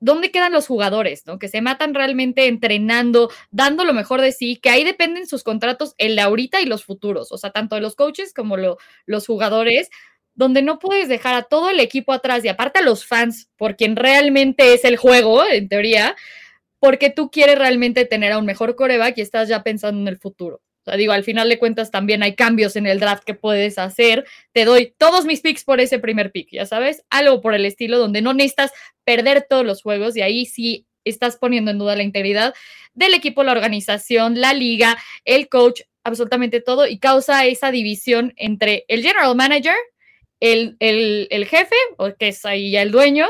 ¿Dónde quedan los jugadores, no? Que se matan realmente entrenando, dando lo mejor de sí, que ahí dependen sus contratos, el de ahorita y los futuros, o sea, tanto de los coaches como los jugadores, donde no puedes dejar a todo el equipo atrás y aparte a los fans, por quien realmente es el juego, en teoría, porque tú quieres realmente tener a un mejor coreback y estás ya pensando en el futuro. O sea, digo, al final de cuentas también hay cambios en el draft que puedes hacer. Te doy todos mis picks por ese primer pick, ya sabes, algo por el estilo donde no necesitas perder todos los juegos y ahí sí estás poniendo en duda la integridad del equipo, la organización, la liga, el coach, absolutamente todo y causa esa división entre el general manager, el, el jefe, o que es ahí ya el dueño,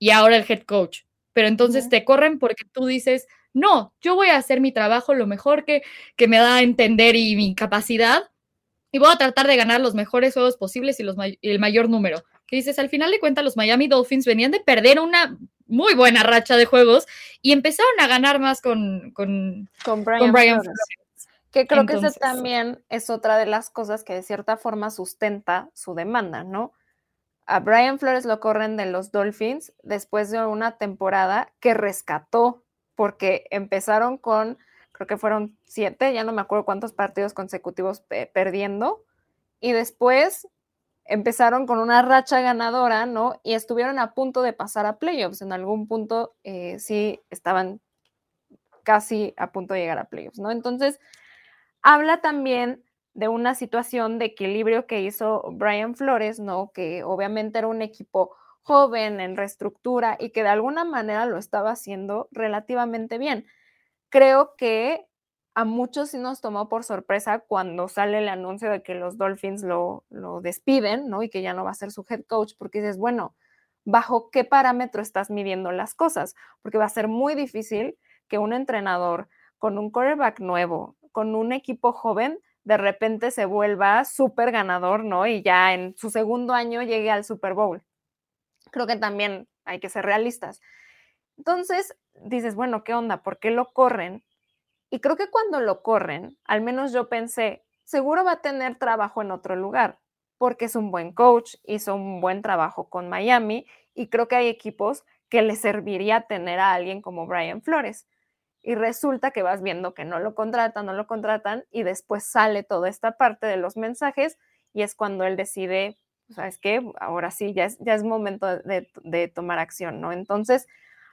y ahora el head coach pero entonces te corren porque tú dices, no, yo voy a hacer mi trabajo lo mejor que, que me da a entender y mi capacidad y voy a tratar de ganar los mejores juegos posibles y, los el mayor número. Que dices, al final de cuentas, los Miami Dolphins venían de perder una muy buena racha de juegos y empezaron a ganar más con, con, con Brian, Que creo que esa también es otra de las cosas que de cierta forma sustenta su demanda, ¿no? A Brian Flores lo corren de los Dolphins después de una temporada que rescató, porque empezaron con, creo que fueron siete, ya no me acuerdo cuántos partidos consecutivos perdiendo, y después empezaron con una racha ganadora, ¿no? Y estuvieron a punto de pasar a playoffs. En algún punto eh, sí estaban casi a punto de llegar a playoffs, ¿no? Entonces, habla también de una situación de equilibrio que hizo Brian Flores, ¿no? Que obviamente era un equipo joven, en reestructura y que de alguna manera lo estaba haciendo relativamente bien. Creo que a muchos sí nos tomó por sorpresa cuando sale el anuncio de que los Dolphins lo, lo despiden, ¿no? Y que ya no va a ser su head coach, porque dices, bueno, ¿bajo qué parámetro estás midiendo las cosas? Porque va a ser muy difícil que un entrenador con un quarterback nuevo, con un equipo joven, de repente se vuelva súper ganador, ¿no? Y ya en su segundo año llegue al Super Bowl. Creo que también hay que ser realistas. Entonces dices, bueno, ¿qué onda? ¿Por qué lo corren? Y creo que cuando lo corren, al menos yo pensé, seguro va a tener trabajo en otro lugar, porque es un buen coach, hizo un buen trabajo con Miami y creo que hay equipos que le serviría tener a alguien como Brian Flores y resulta que vas viendo que no lo contratan, no lo contratan y después sale toda esta parte de los mensajes y es cuando él decide, ¿sabes qué? Ahora sí, ya es, ya es momento de, tomar acción, ¿no? Entonces,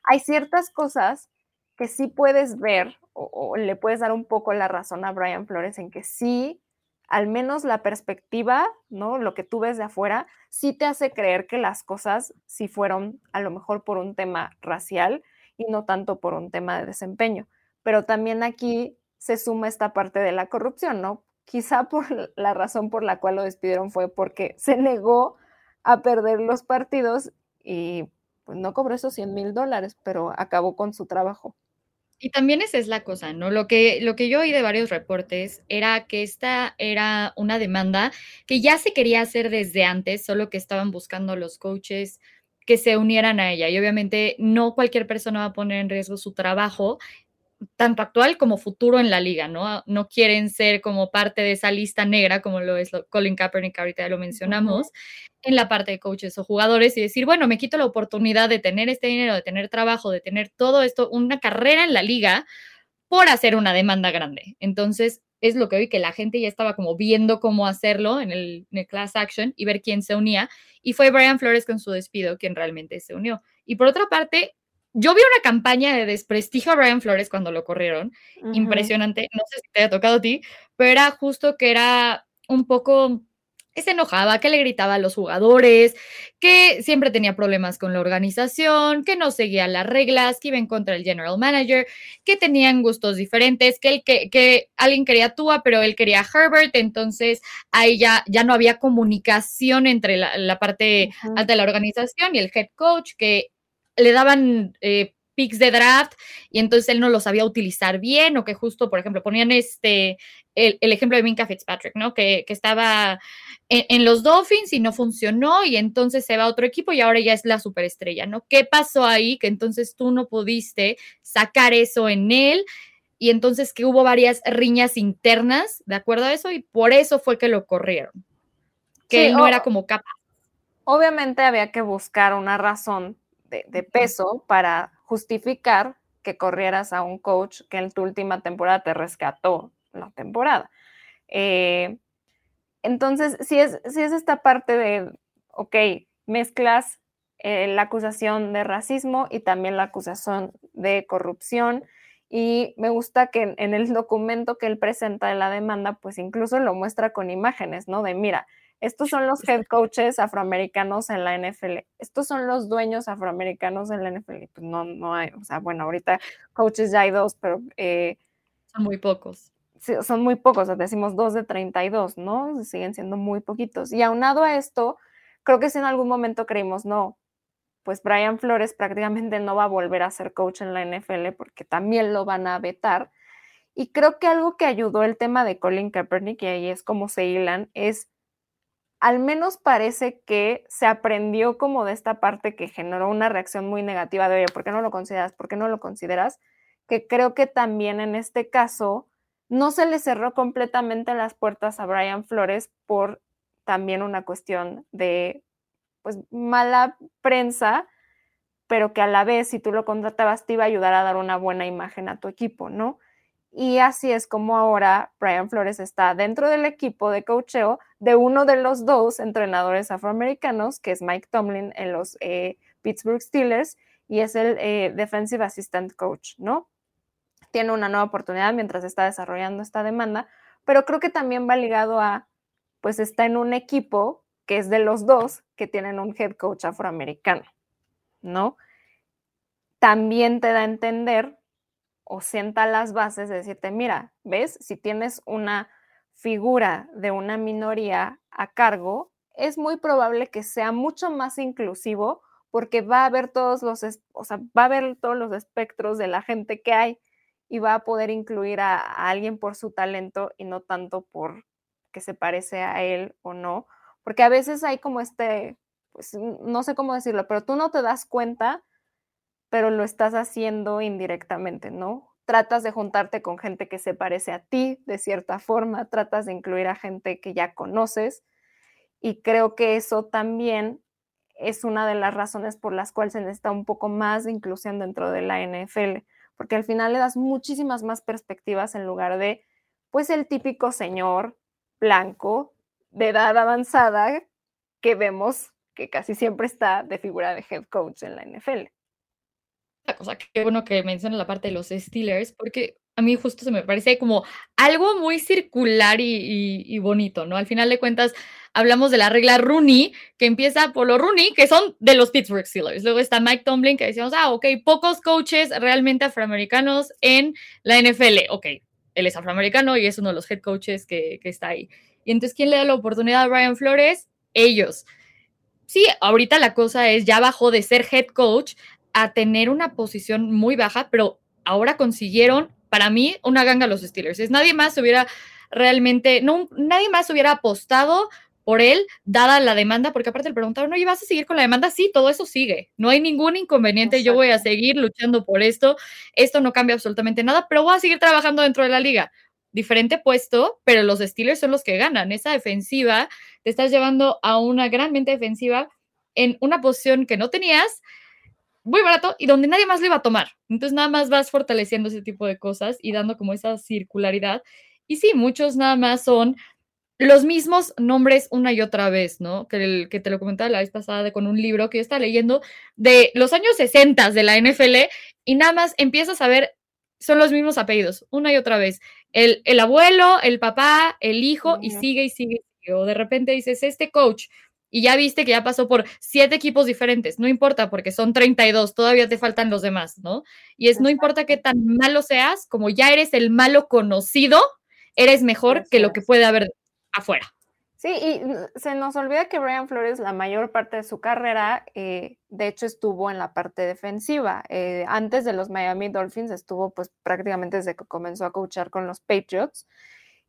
hay ciertas cosas que sí puedes ver o, o, le puedes dar un poco la razón a Brian Flores en que sí, al menos la perspectiva, ¿no? Lo que tú ves de afuera, sí te hace creer que las cosas sí fueron a lo mejor por un tema racial y no tanto por un tema de desempeño. Pero también aquí se suma esta parte de la corrupción, ¿no? Quizá por (laughs) la razón por la cual lo despidieron fue porque se negó a perder los partidos y pues no cobró esos 100 mil dólares, pero acabó con su trabajo. Y también esa es la cosa, ¿no? Lo que, lo que yo oí de varios reportes era que esta era una demanda que ya se quería hacer desde antes, solo que estaban buscando los coaches que se unieran a ella. Y obviamente no cualquier persona va a poner en riesgo su trabajo, tanto actual como futuro en la liga, ¿no? No quieren ser como parte de esa lista negra, como lo es Colin Kaepernick, ahorita ya lo mencionamos, en la parte de coaches o jugadores y decir, bueno, me quito la oportunidad de tener este dinero, de tener trabajo, de tener todo esto, una carrera en la liga por hacer una demanda grande. Entonces, es lo que vi que la gente ya estaba como viendo cómo hacerlo en el, class action y ver quién se unía. Y fue Brian Flores con su despido quien realmente se unió. Y por otra parte, yo vi una campaña de desprestigio a Brian Flores cuando lo corrieron, impresionante, no sé si te haya tocado a ti, pero era justo que era un poco que se enojaba, que le gritaba a los jugadores, que siempre tenía problemas con la organización, que no seguía las reglas, que iba en contra del general manager, que tenían gustos diferentes, que, el, que, que alguien quería Tua, pero él quería Herbert, entonces ahí ya, ya no había comunicación entre la, parte alta de la organización y el head coach, que le daban eh, picks de draft y entonces él no lo sabía utilizar bien o que justo, por ejemplo, ponían este, el, ejemplo de Minka Fitzpatrick, ¿no? Que, estaba en, los Dolphins y no funcionó y entonces se va a otro equipo y ahora ya es la superestrella, ¿no? ¿Qué pasó ahí? Que entonces tú no pudiste sacar eso en él y entonces que hubo varias riñas internas, ¿de acuerdo a eso? Y por eso fue que lo corrieron, que él no era como capaz. Obviamente había que buscar una razón de, peso para justificar que corrieras a un coach que en tu última temporada te rescató la temporada. Eh, entonces, si es, es esta parte de, ok, mezclas eh, la acusación de racismo y también la acusación de corrupción. Y me gusta que en el documento que él presenta de la demanda, pues incluso lo muestra con imágenes, ¿no? De, mira, estos son los head coaches afroamericanos en la NFL. Estos son los dueños afroamericanos en la NFL. Pues no, no hay, o sea, bueno, ahorita coaches ya hay dos, pero... Eh, son muy pocos. Son muy pocos, decimos dos de 32, ¿no? Siguen siendo muy poquitos. Y aunado a esto, creo que si en algún momento creímos, no, pues Brian Flores prácticamente no va a volver a ser coach en la NFL porque también lo van a vetar. Y creo que algo que ayudó el tema de Colin Kaepernick, y ahí es como se hilan, es al menos parece que se aprendió como de esta parte que generó una reacción muy negativa de, oye, ¿por qué no lo consideras? ¿Por qué no lo consideras? Que creo que también en este caso no se le cerró completamente las puertas a Brian Flores por también una cuestión de pues mala prensa, pero que a la vez si tú lo contratabas te iba a ayudar a dar una buena imagen a tu equipo, ¿no? Y así es como ahora Brian Flores está dentro del equipo de coacheo de uno de los dos entrenadores afroamericanos, que es Mike Tomlin en los eh, Pittsburgh Steelers, y es el eh, Defensive Assistant Coach, ¿no? Tiene una nueva oportunidad mientras está desarrollando esta demanda, pero creo que también va ligado a, pues está en un equipo que es de los dos que tienen un head coach afroamericano, ¿no? También te da a entender o sienta las bases de decirte, mira, ¿ves? Si tienes una figura de una minoría a cargo, es muy probable que sea mucho más inclusivo porque va a ver todos los, o sea, va a todos los espectros de la gente que hay y va a poder incluir a, a alguien por su talento y no tanto por que se parece a él o no, porque a veces hay como este, pues no sé cómo decirlo, pero tú no te das cuenta pero lo estás haciendo indirectamente, ¿no? Tratas de juntarte con gente que se parece a ti de cierta forma, tratas de incluir a gente que ya conoces y creo que eso también es una de las razones por las cuales se necesita un poco más de inclusión dentro de la NFL, porque al final le das muchísimas más perspectivas en lugar de, pues, el típico señor blanco de edad avanzada que vemos que casi siempre está de figura de head coach en la NFL cosa, qué bueno que mencionas la parte de los Steelers, porque a mí justo se me parece como algo muy circular y, bonito, ¿no? Al final de cuentas, hablamos de la regla Rooney, que empieza por los Rooney, que son de los Pittsburgh Steelers. Luego está Mike Tomlin, que decíamos, ah, ok, pocos coaches realmente afroamericanos en la NFL. Ok, él es afroamericano y es uno de los head coaches que, que está ahí. Y entonces, ¿quién le da la oportunidad a Brian Flores? Ellos. Sí, ahorita la cosa es, ya bajó de ser head coach a tener una posición muy baja, pero ahora consiguieron, para mí, una ganga a los Steelers. Es nadie más hubiera realmente, no, nadie más hubiera apostado por él, dada la demanda, porque aparte le preguntaron, ¿y ¿vas a seguir con la demanda? Sí, todo eso sigue. No hay ningún inconveniente. Yo voy a seguir luchando por esto. Esto no cambia absolutamente nada, pero voy a seguir trabajando dentro de la liga. Diferente puesto, pero los Steelers son los que ganan. Esa defensiva te estás llevando a una gran mente defensiva en una posición que no tenías muy barato y donde nadie más le va a tomar. Entonces nada más vas fortaleciendo ese tipo de cosas y dando como esa circularidad. Y sí, muchos nada más son los mismos nombres una y otra vez, ¿no? Que, que te lo comentaba la vez pasada de, con un libro que yo estaba leyendo de los años 60 de la NFL y nada más empiezas a ver, son los mismos apellidos, una y otra vez. El, el abuelo, el papá, el hijo, y sigue y sigue. O de repente dices, este coach, y ya viste que ya pasó por siete equipos diferentes, no importa porque son 32, todavía te faltan los demás, ¿no? Y es, no importa qué tan malo seas, como ya eres el malo conocido, eres mejor que lo que puede haber afuera. Sí, y se nos olvida que Brian Flores la mayor parte de su carrera, eh, de hecho, estuvo en la parte defensiva. Eh, antes de los Miami Dolphins estuvo pues prácticamente desde que comenzó a coachar con los Patriots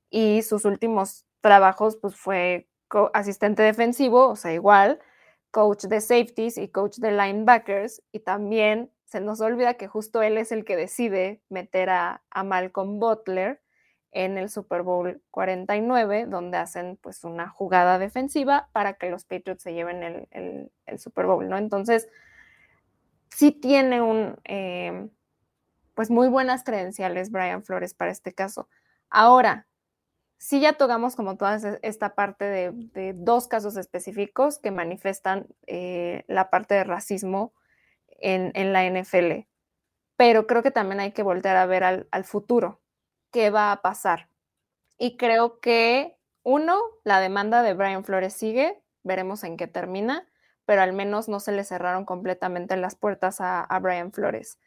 y sus últimos trabajos pues fue asistente defensivo, o sea, igual, coach de safeties y coach de linebackers y también se nos olvida que justo él es el que decide meter a, Malcolm Butler en el Super Bowl 49, donde hacen pues una jugada defensiva para que los Patriots se lleven el, Super Bowl, ¿no? Entonces, sí tiene un, eh, pues muy buenas credenciales Brian Flores para este caso. Ahora, sí ya tocamos como toda esta parte de, dos casos específicos que manifiestan eh, la parte de racismo en, la NFL, pero creo que también hay que voltear a ver al futuro, qué va a pasar. Y creo que, uno, la demanda de Brian Flores sigue, veremos en qué termina, pero al menos no se le cerraron completamente las puertas a, Brian Flores.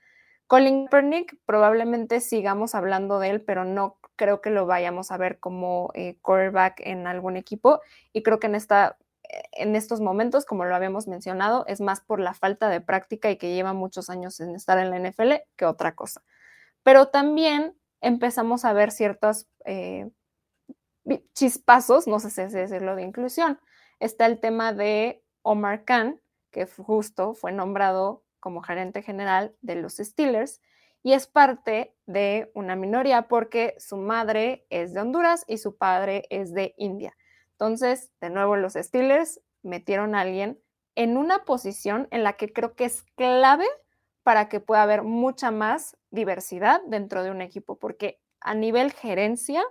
Colin Kaepernick, probablemente sigamos hablando de él, pero no creo que lo vayamos a ver como eh, quarterback en algún equipo. Y creo que en, esta, en estos momentos, como lo habíamos mencionado, es más por la falta de práctica y que lleva muchos años en estar en la NFL que otra cosa. Pero también empezamos a ver ciertos eh, chispazos, no sé si decirlo de inclusión. Está el tema de Omar Khan, que justo fue nombrado como gerente general de los Steelers y es parte de una minoría porque su madre es de Honduras y su padre es de India. Entonces, de nuevo, los Steelers metieron a alguien en una posición en la que creo que es clave para que pueda haber mucha más diversidad dentro de un equipo, porque a nivel gerencia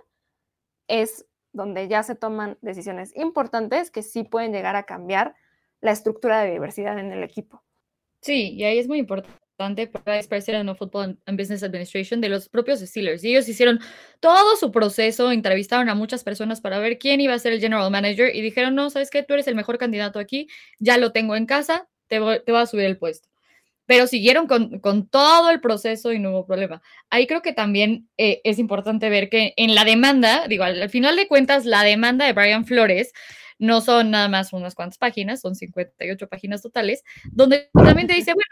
es donde ya se toman decisiones importantes que sí pueden llegar a cambiar la estructura de diversidad en el equipo. Sí, y ahí es muy importante para el President of Football and Business Administration de los propios Steelers. Y ellos hicieron todo su proceso, entrevistaron a muchas personas para ver quién iba a ser el general manager y dijeron, no, sabes qué, tú eres el mejor candidato aquí, ya lo tengo en casa, te, voy, te voy a subir el puesto pero siguieron con, todo el proceso y no hubo problema. Ahí creo que también eh, es importante ver que en la demanda, digo, al, final de cuentas, la demanda de Brian Flores no son nada más unas cuantas páginas, son 58 páginas totales, donde también te dice, bueno,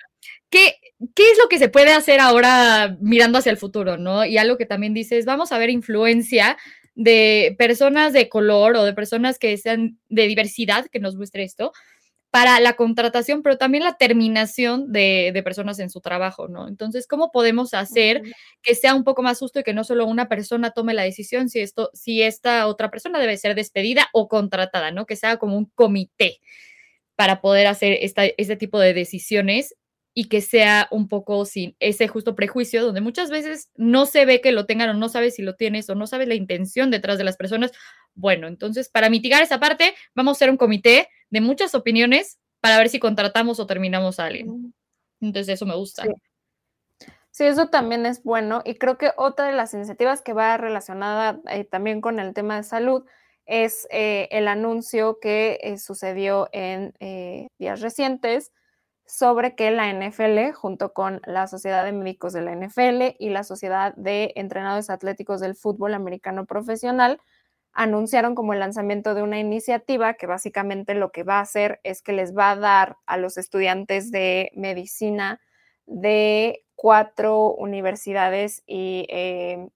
¿qué, ¿qué es lo que se puede hacer ahora mirando hacia el futuro, no? Y algo que también dice es, vamos a ver influencia de personas de color o de personas que sean de diversidad, que nos muestre esto, para la contratación, pero también la terminación de, personas en su trabajo, ¿no? Entonces, ¿cómo podemos hacer que sea un poco más justo y que no solo una persona tome la decisión si esto, si esta otra persona debe ser despedida o contratada, ¿no? Que sea como un comité para poder hacer esta, este tipo de decisiones y que sea un poco sin ese justo prejuicio, donde muchas veces no se ve que lo tengan o no sabes si lo tienes o no sabes la intención detrás de las personas. Bueno, entonces para mitigar esa parte, vamos a hacer un comité de muchas opiniones para ver si contratamos o terminamos a alguien. Entonces eso me gusta. Sí. eso también es bueno y creo que otra de las iniciativas que va relacionada eh, también con el tema de salud es eh, el anuncio que eh, sucedió en días recientes sobre que la NFL, junto con la Sociedad de Médicos de la NFL y la Sociedad de Entrenadores Atléticos del Fútbol Americano Profesional, anunciaron como el lanzamiento de una iniciativa que básicamente lo que va a hacer es que les va a dar a los estudiantes de medicina de cuatro universidades eh,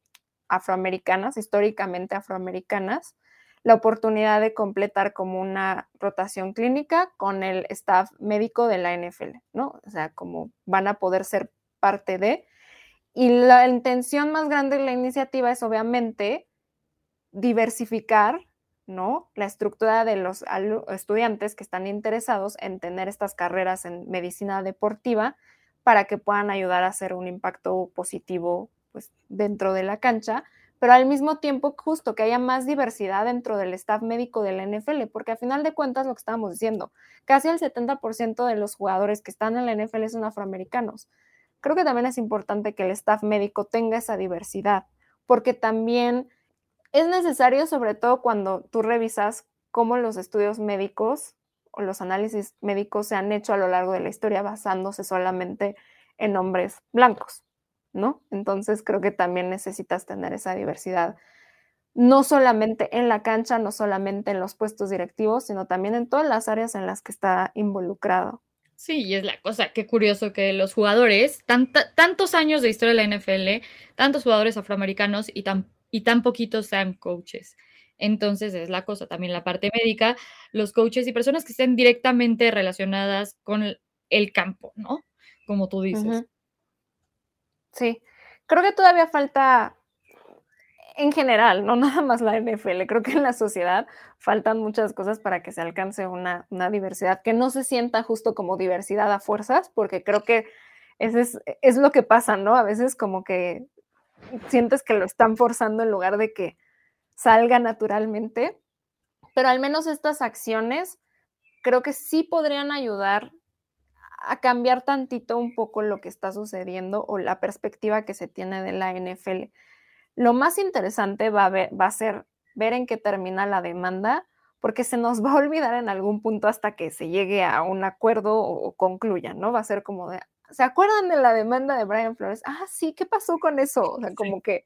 afroamericanas, históricamente afroamericanas, la oportunidad de completar como una rotación clínica con el staff médico de la NFL, ¿no? O sea, como van a poder ser parte de. Y la intención más grande de la iniciativa es obviamente diversificar ¿no? la estructura de los estudiantes que están interesados en tener estas carreras en medicina deportiva para que puedan ayudar a hacer un impacto positivo pues, dentro de la cancha, pero al mismo tiempo justo que haya más diversidad dentro del staff médico de la NFL, porque al final de cuentas lo que estábamos diciendo, casi el 70% de los jugadores que están en la NFL son afroamericanos. Creo que también es importante que el staff médico tenga esa diversidad, porque también es necesario, sobre todo cuando tú revisas cómo los estudios médicos o los análisis médicos se han hecho a lo largo de la historia basándose solamente en hombres blancos. ¿No? Entonces creo que también necesitas tener esa diversidad, no solamente en la cancha, no solamente en los puestos directivos, sino también en todas las áreas en las que está involucrado. Sí, y es la cosa, qué curioso que los jugadores, tantos años de historia de la NFL, tantos jugadores afroamericanos y tan, y tan poquitos sean coaches. Entonces es la cosa, también la parte médica, los coaches y personas que estén directamente relacionadas con el, campo, ¿no? Como tú dices. Sí, creo que todavía falta en general, no (laughs) nada más la NFL, creo que en la sociedad faltan muchas cosas para que se alcance una, diversidad que no se sienta justo como diversidad a fuerzas, porque creo que ese es, es, lo que pasa, ¿no? A veces como que sientes que lo están forzando en lugar de que salga naturalmente, pero al menos estas acciones creo que sí podrían ayudar a cambiar tantito un poco lo que está sucediendo o la perspectiva que se tiene de la NFL. Lo más interesante va a, va a ser ver en qué termina la demanda, porque se nos (laughs) va a olvidar en algún punto hasta que se llegue a un acuerdo o, concluya, ¿no? Va a ser como de, ¿se acuerdan de la demanda de Brian Flores? Ah, sí, ¿qué pasó con eso? O sea, como que,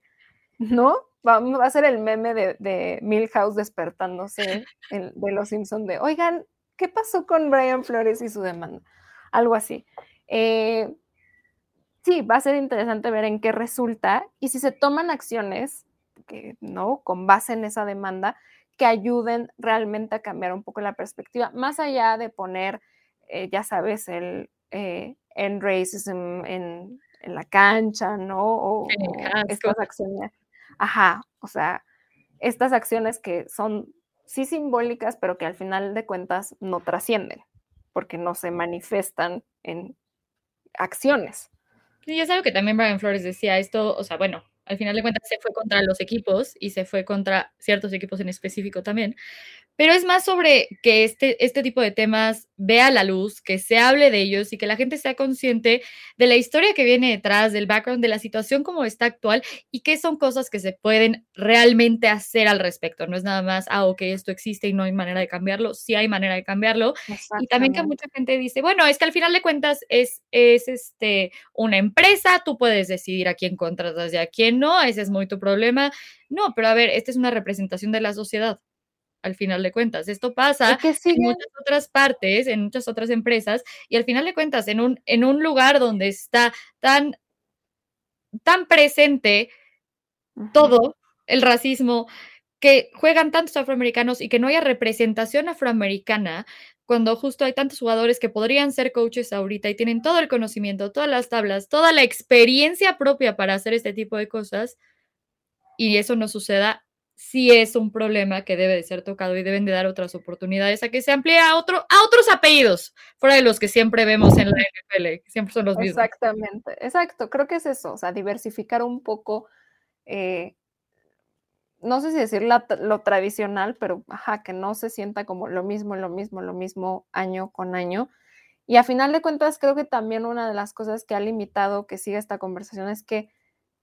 ¿no? Va, a ser el meme de, de Milhouse despertándose de los Simpsons de, oigan, ¿qué pasó con Brian Flores y su demanda? Algo así. Eh, sí, va a ser interesante ver en qué resulta y si se toman acciones, que, ¿no? Con base en esa demanda, que ayuden realmente a cambiar un poco la perspectiva, más allá de poner, eh, ya sabes, el eh, en racism en, la cancha, ¿no? O, estas acciones. Ajá, o sea, estas acciones que son sí simbólicas, pero que al final de cuentas no trascienden porque no se manifiestan en acciones. Y es algo que también Brian Flores decía, esto, o sea, bueno, al final de cuentas se fue contra los equipos y se fue contra ciertos equipos en específico también, pero es más sobre que este, este tipo de temas vea la luz, que se hable de ellos y que la gente sea consciente de la historia que viene detrás, del background, de la situación como está actual y que son cosas que se pueden realmente hacer al respecto. No es nada más, ah, ok, esto existe y no hay manera de cambiarlo. Sí hay manera de cambiarlo. Y también que mucha gente dice, bueno, es que al final de cuentas es, es este, una empresa, tú puedes decidir a quién contratas y a quién no, ese es muy tu problema. No, pero a ver, esta es una representación de la sociedad al final de cuentas. Esto pasa en muchas otras partes, en muchas otras empresas, y al final de cuentas, en un, en un lugar donde está tan, tan presente todo el racismo, que juegan tantos afroamericanos y que no haya representación afroamericana, cuando justo hay tantos jugadores que podrían ser coaches ahorita y tienen todo el conocimiento, todas las tablas, toda la experiencia propia para hacer este tipo de cosas, y eso no suceda, sí es un problema que debe de ser tocado y deben de dar otras oportunidades a que se amplíe a, otro, a otros apellidos, fuera de los que siempre vemos en la NFL, que siempre son los mismos. Exactamente, exacto, creo que es eso, o sea, diversificar un poco, eh, no sé si decir lo tradicional, pero ajá, que no se sienta como lo mismo, lo mismo, lo mismo año con año. Y a final de cuentas, creo que también una de las cosas que ha limitado que siga esta conversación es que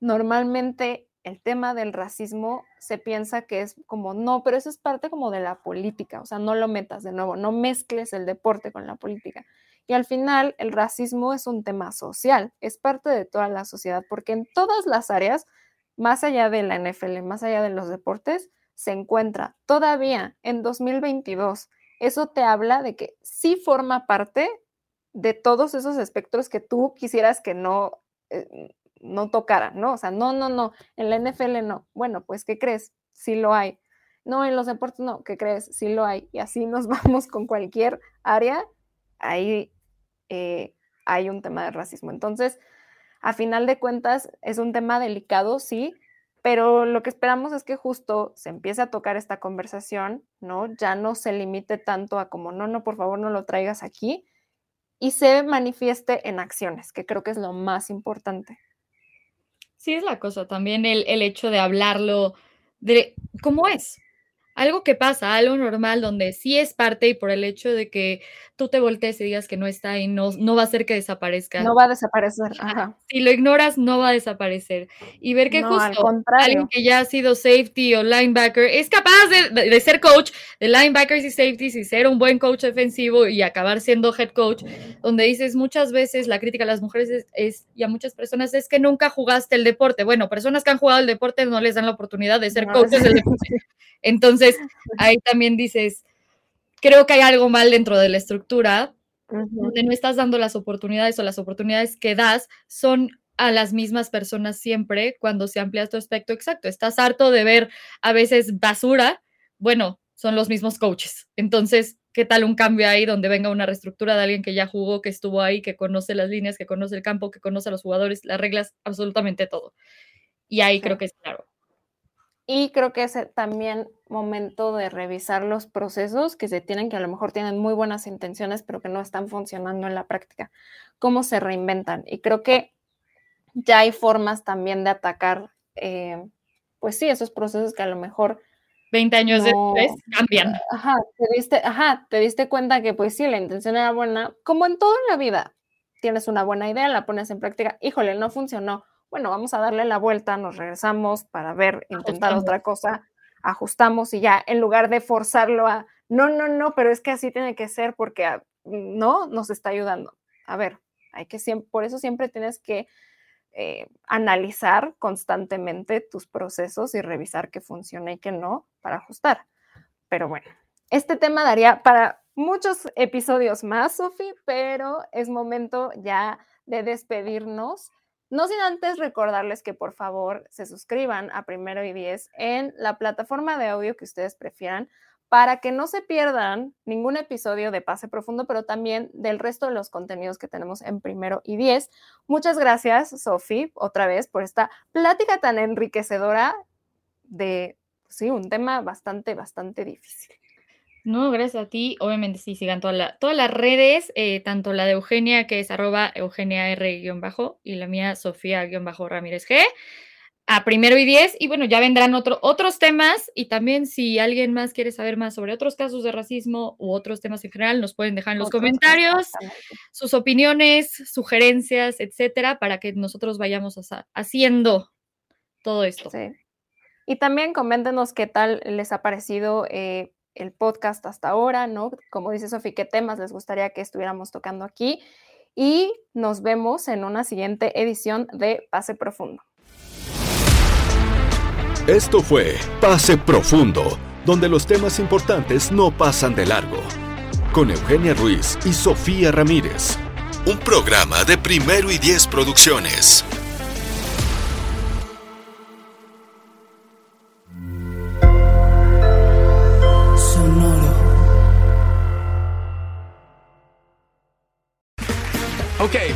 normalmente el tema del racismo se piensa que es como, no, pero eso es parte como de la política, o sea, no lo metas de nuevo, no mezcles el deporte con la política. Y al final, el racismo es un tema social, es parte de toda la sociedad, porque en todas las áreas, más allá de la NFL, más allá de los deportes, se encuentra todavía en 2022. Eso te habla de que sí forma parte de todos esos espectros que tú quisieras que no, eh, no tocara, ¿no? O sea, no, no, no, en la NFL no. Bueno, pues, ¿qué crees? Sí lo hay. No, en los deportes no, ¿qué crees? Sí lo hay. Y así nos (laughs) vamos con cualquier área, ahí eh, hay un tema de racismo. Entonces, a final de cuentas, es un tema delicado, sí, pero lo que esperamos es que justo se empiece a tocar esta conversación, ¿no? Ya no se limite tanto a como, no, no, por favor, no lo traigas aquí, y se manifieste en acciones, que creo que es lo más importante. Sí, es la cosa también el, el hecho de hablarlo de cómo es, algo que pasa, algo normal, donde sí es parte y por el hecho de que tú te voltees y digas que no está ahí, no, no va a hacer que desaparezca. No va a desaparecer. Ajá. Si lo ignoras, no va a desaparecer. Y ver que justo alguien que ya ha sido safety o linebacker es capaz de, de, ser coach de linebackers y safeties y ser un buen coach defensivo y acabar siendo head coach, donde dices muchas veces la crítica a las mujeres es, es y a muchas personas es que nunca jugaste el deporte. Bueno, personas que han jugado el deporte no les dan la oportunidad de ser no, coaches del (laughs) deporte. Entonces, ahí también dices, creo que hay algo mal dentro de la estructura, uh -huh. donde no estás dando las oportunidades o las oportunidades que das son a las mismas personas siempre cuando se amplía tu aspecto exacto. Estás harto de ver a veces basura, bueno, son los mismos coaches. Entonces, ¿qué tal un cambio ahí donde venga una reestructura de alguien que ya jugó, que estuvo ahí, que conoce las líneas, que conoce el campo, que conoce a los jugadores, las reglas, absolutamente todo? Y ahí sí. creo que es claro. Y creo que es también momento de revisar los procesos que se tienen, que a lo mejor tienen muy buenas intenciones, pero que no están funcionando en la práctica. Cómo se reinventan. Y creo que ya hay formas también de atacar, eh, pues sí, esos procesos que a lo mejor 20 años no, después cambian. Ajá te, diste, ajá, te diste cuenta que pues sí, la intención era buena, como en toda la vida. Tienes una buena idea, la pones en práctica, híjole, no funcionó. Bueno, vamos a darle la vuelta, nos regresamos para ver, intentar ajustamos. otra cosa, ajustamos y ya, en lugar de forzarlo a, no, no, no, pero es que así tiene que ser porque ah, no nos está ayudando. A ver, hay que siempre, por eso siempre tienes que eh, analizar constantemente tus procesos y revisar qué funciona y qué no para ajustar. Pero bueno, este tema daría para muchos episodios más, Sofi, pero es momento ya de despedirnos. No sin antes recordarles que por favor se suscriban a Primero y Diez en la plataforma de audio que ustedes prefieran para que no se pierdan ningún episodio de Pase Profundo, pero también del resto de los contenidos que tenemos en Primero y Diez. Muchas gracias, Sofi, otra vez por esta plática tan enriquecedora de, sí, un tema bastante, bastante difícil. No, gracias a ti. Obviamente sí, sigan toda la, todas las redes, eh, tanto la de Eugenia, que es arroba Eugenia R-bajo, y la mía, Sofía-Ramírez G a primero y diez. Y bueno, ya vendrán otro, otros temas. Y también, si alguien más quiere saber más sobre otros casos de racismo u otros temas en general, nos pueden dejar en los otros comentarios sus opiniones, sugerencias, etcétera, para que nosotros vayamos haciendo todo esto. Sí. Y también coméntenos qué tal les ha parecido eh, el podcast hasta ahora, ¿no? Como dice Sofi, qué temas les gustaría que estuviéramos tocando aquí. Y nos vemos en una siguiente edición de Pase Profundo. Esto fue Pase Profundo, donde los temas importantes no pasan de largo. Con Eugenia Ruiz y Sofía Ramírez. Un programa de primero y diez producciones.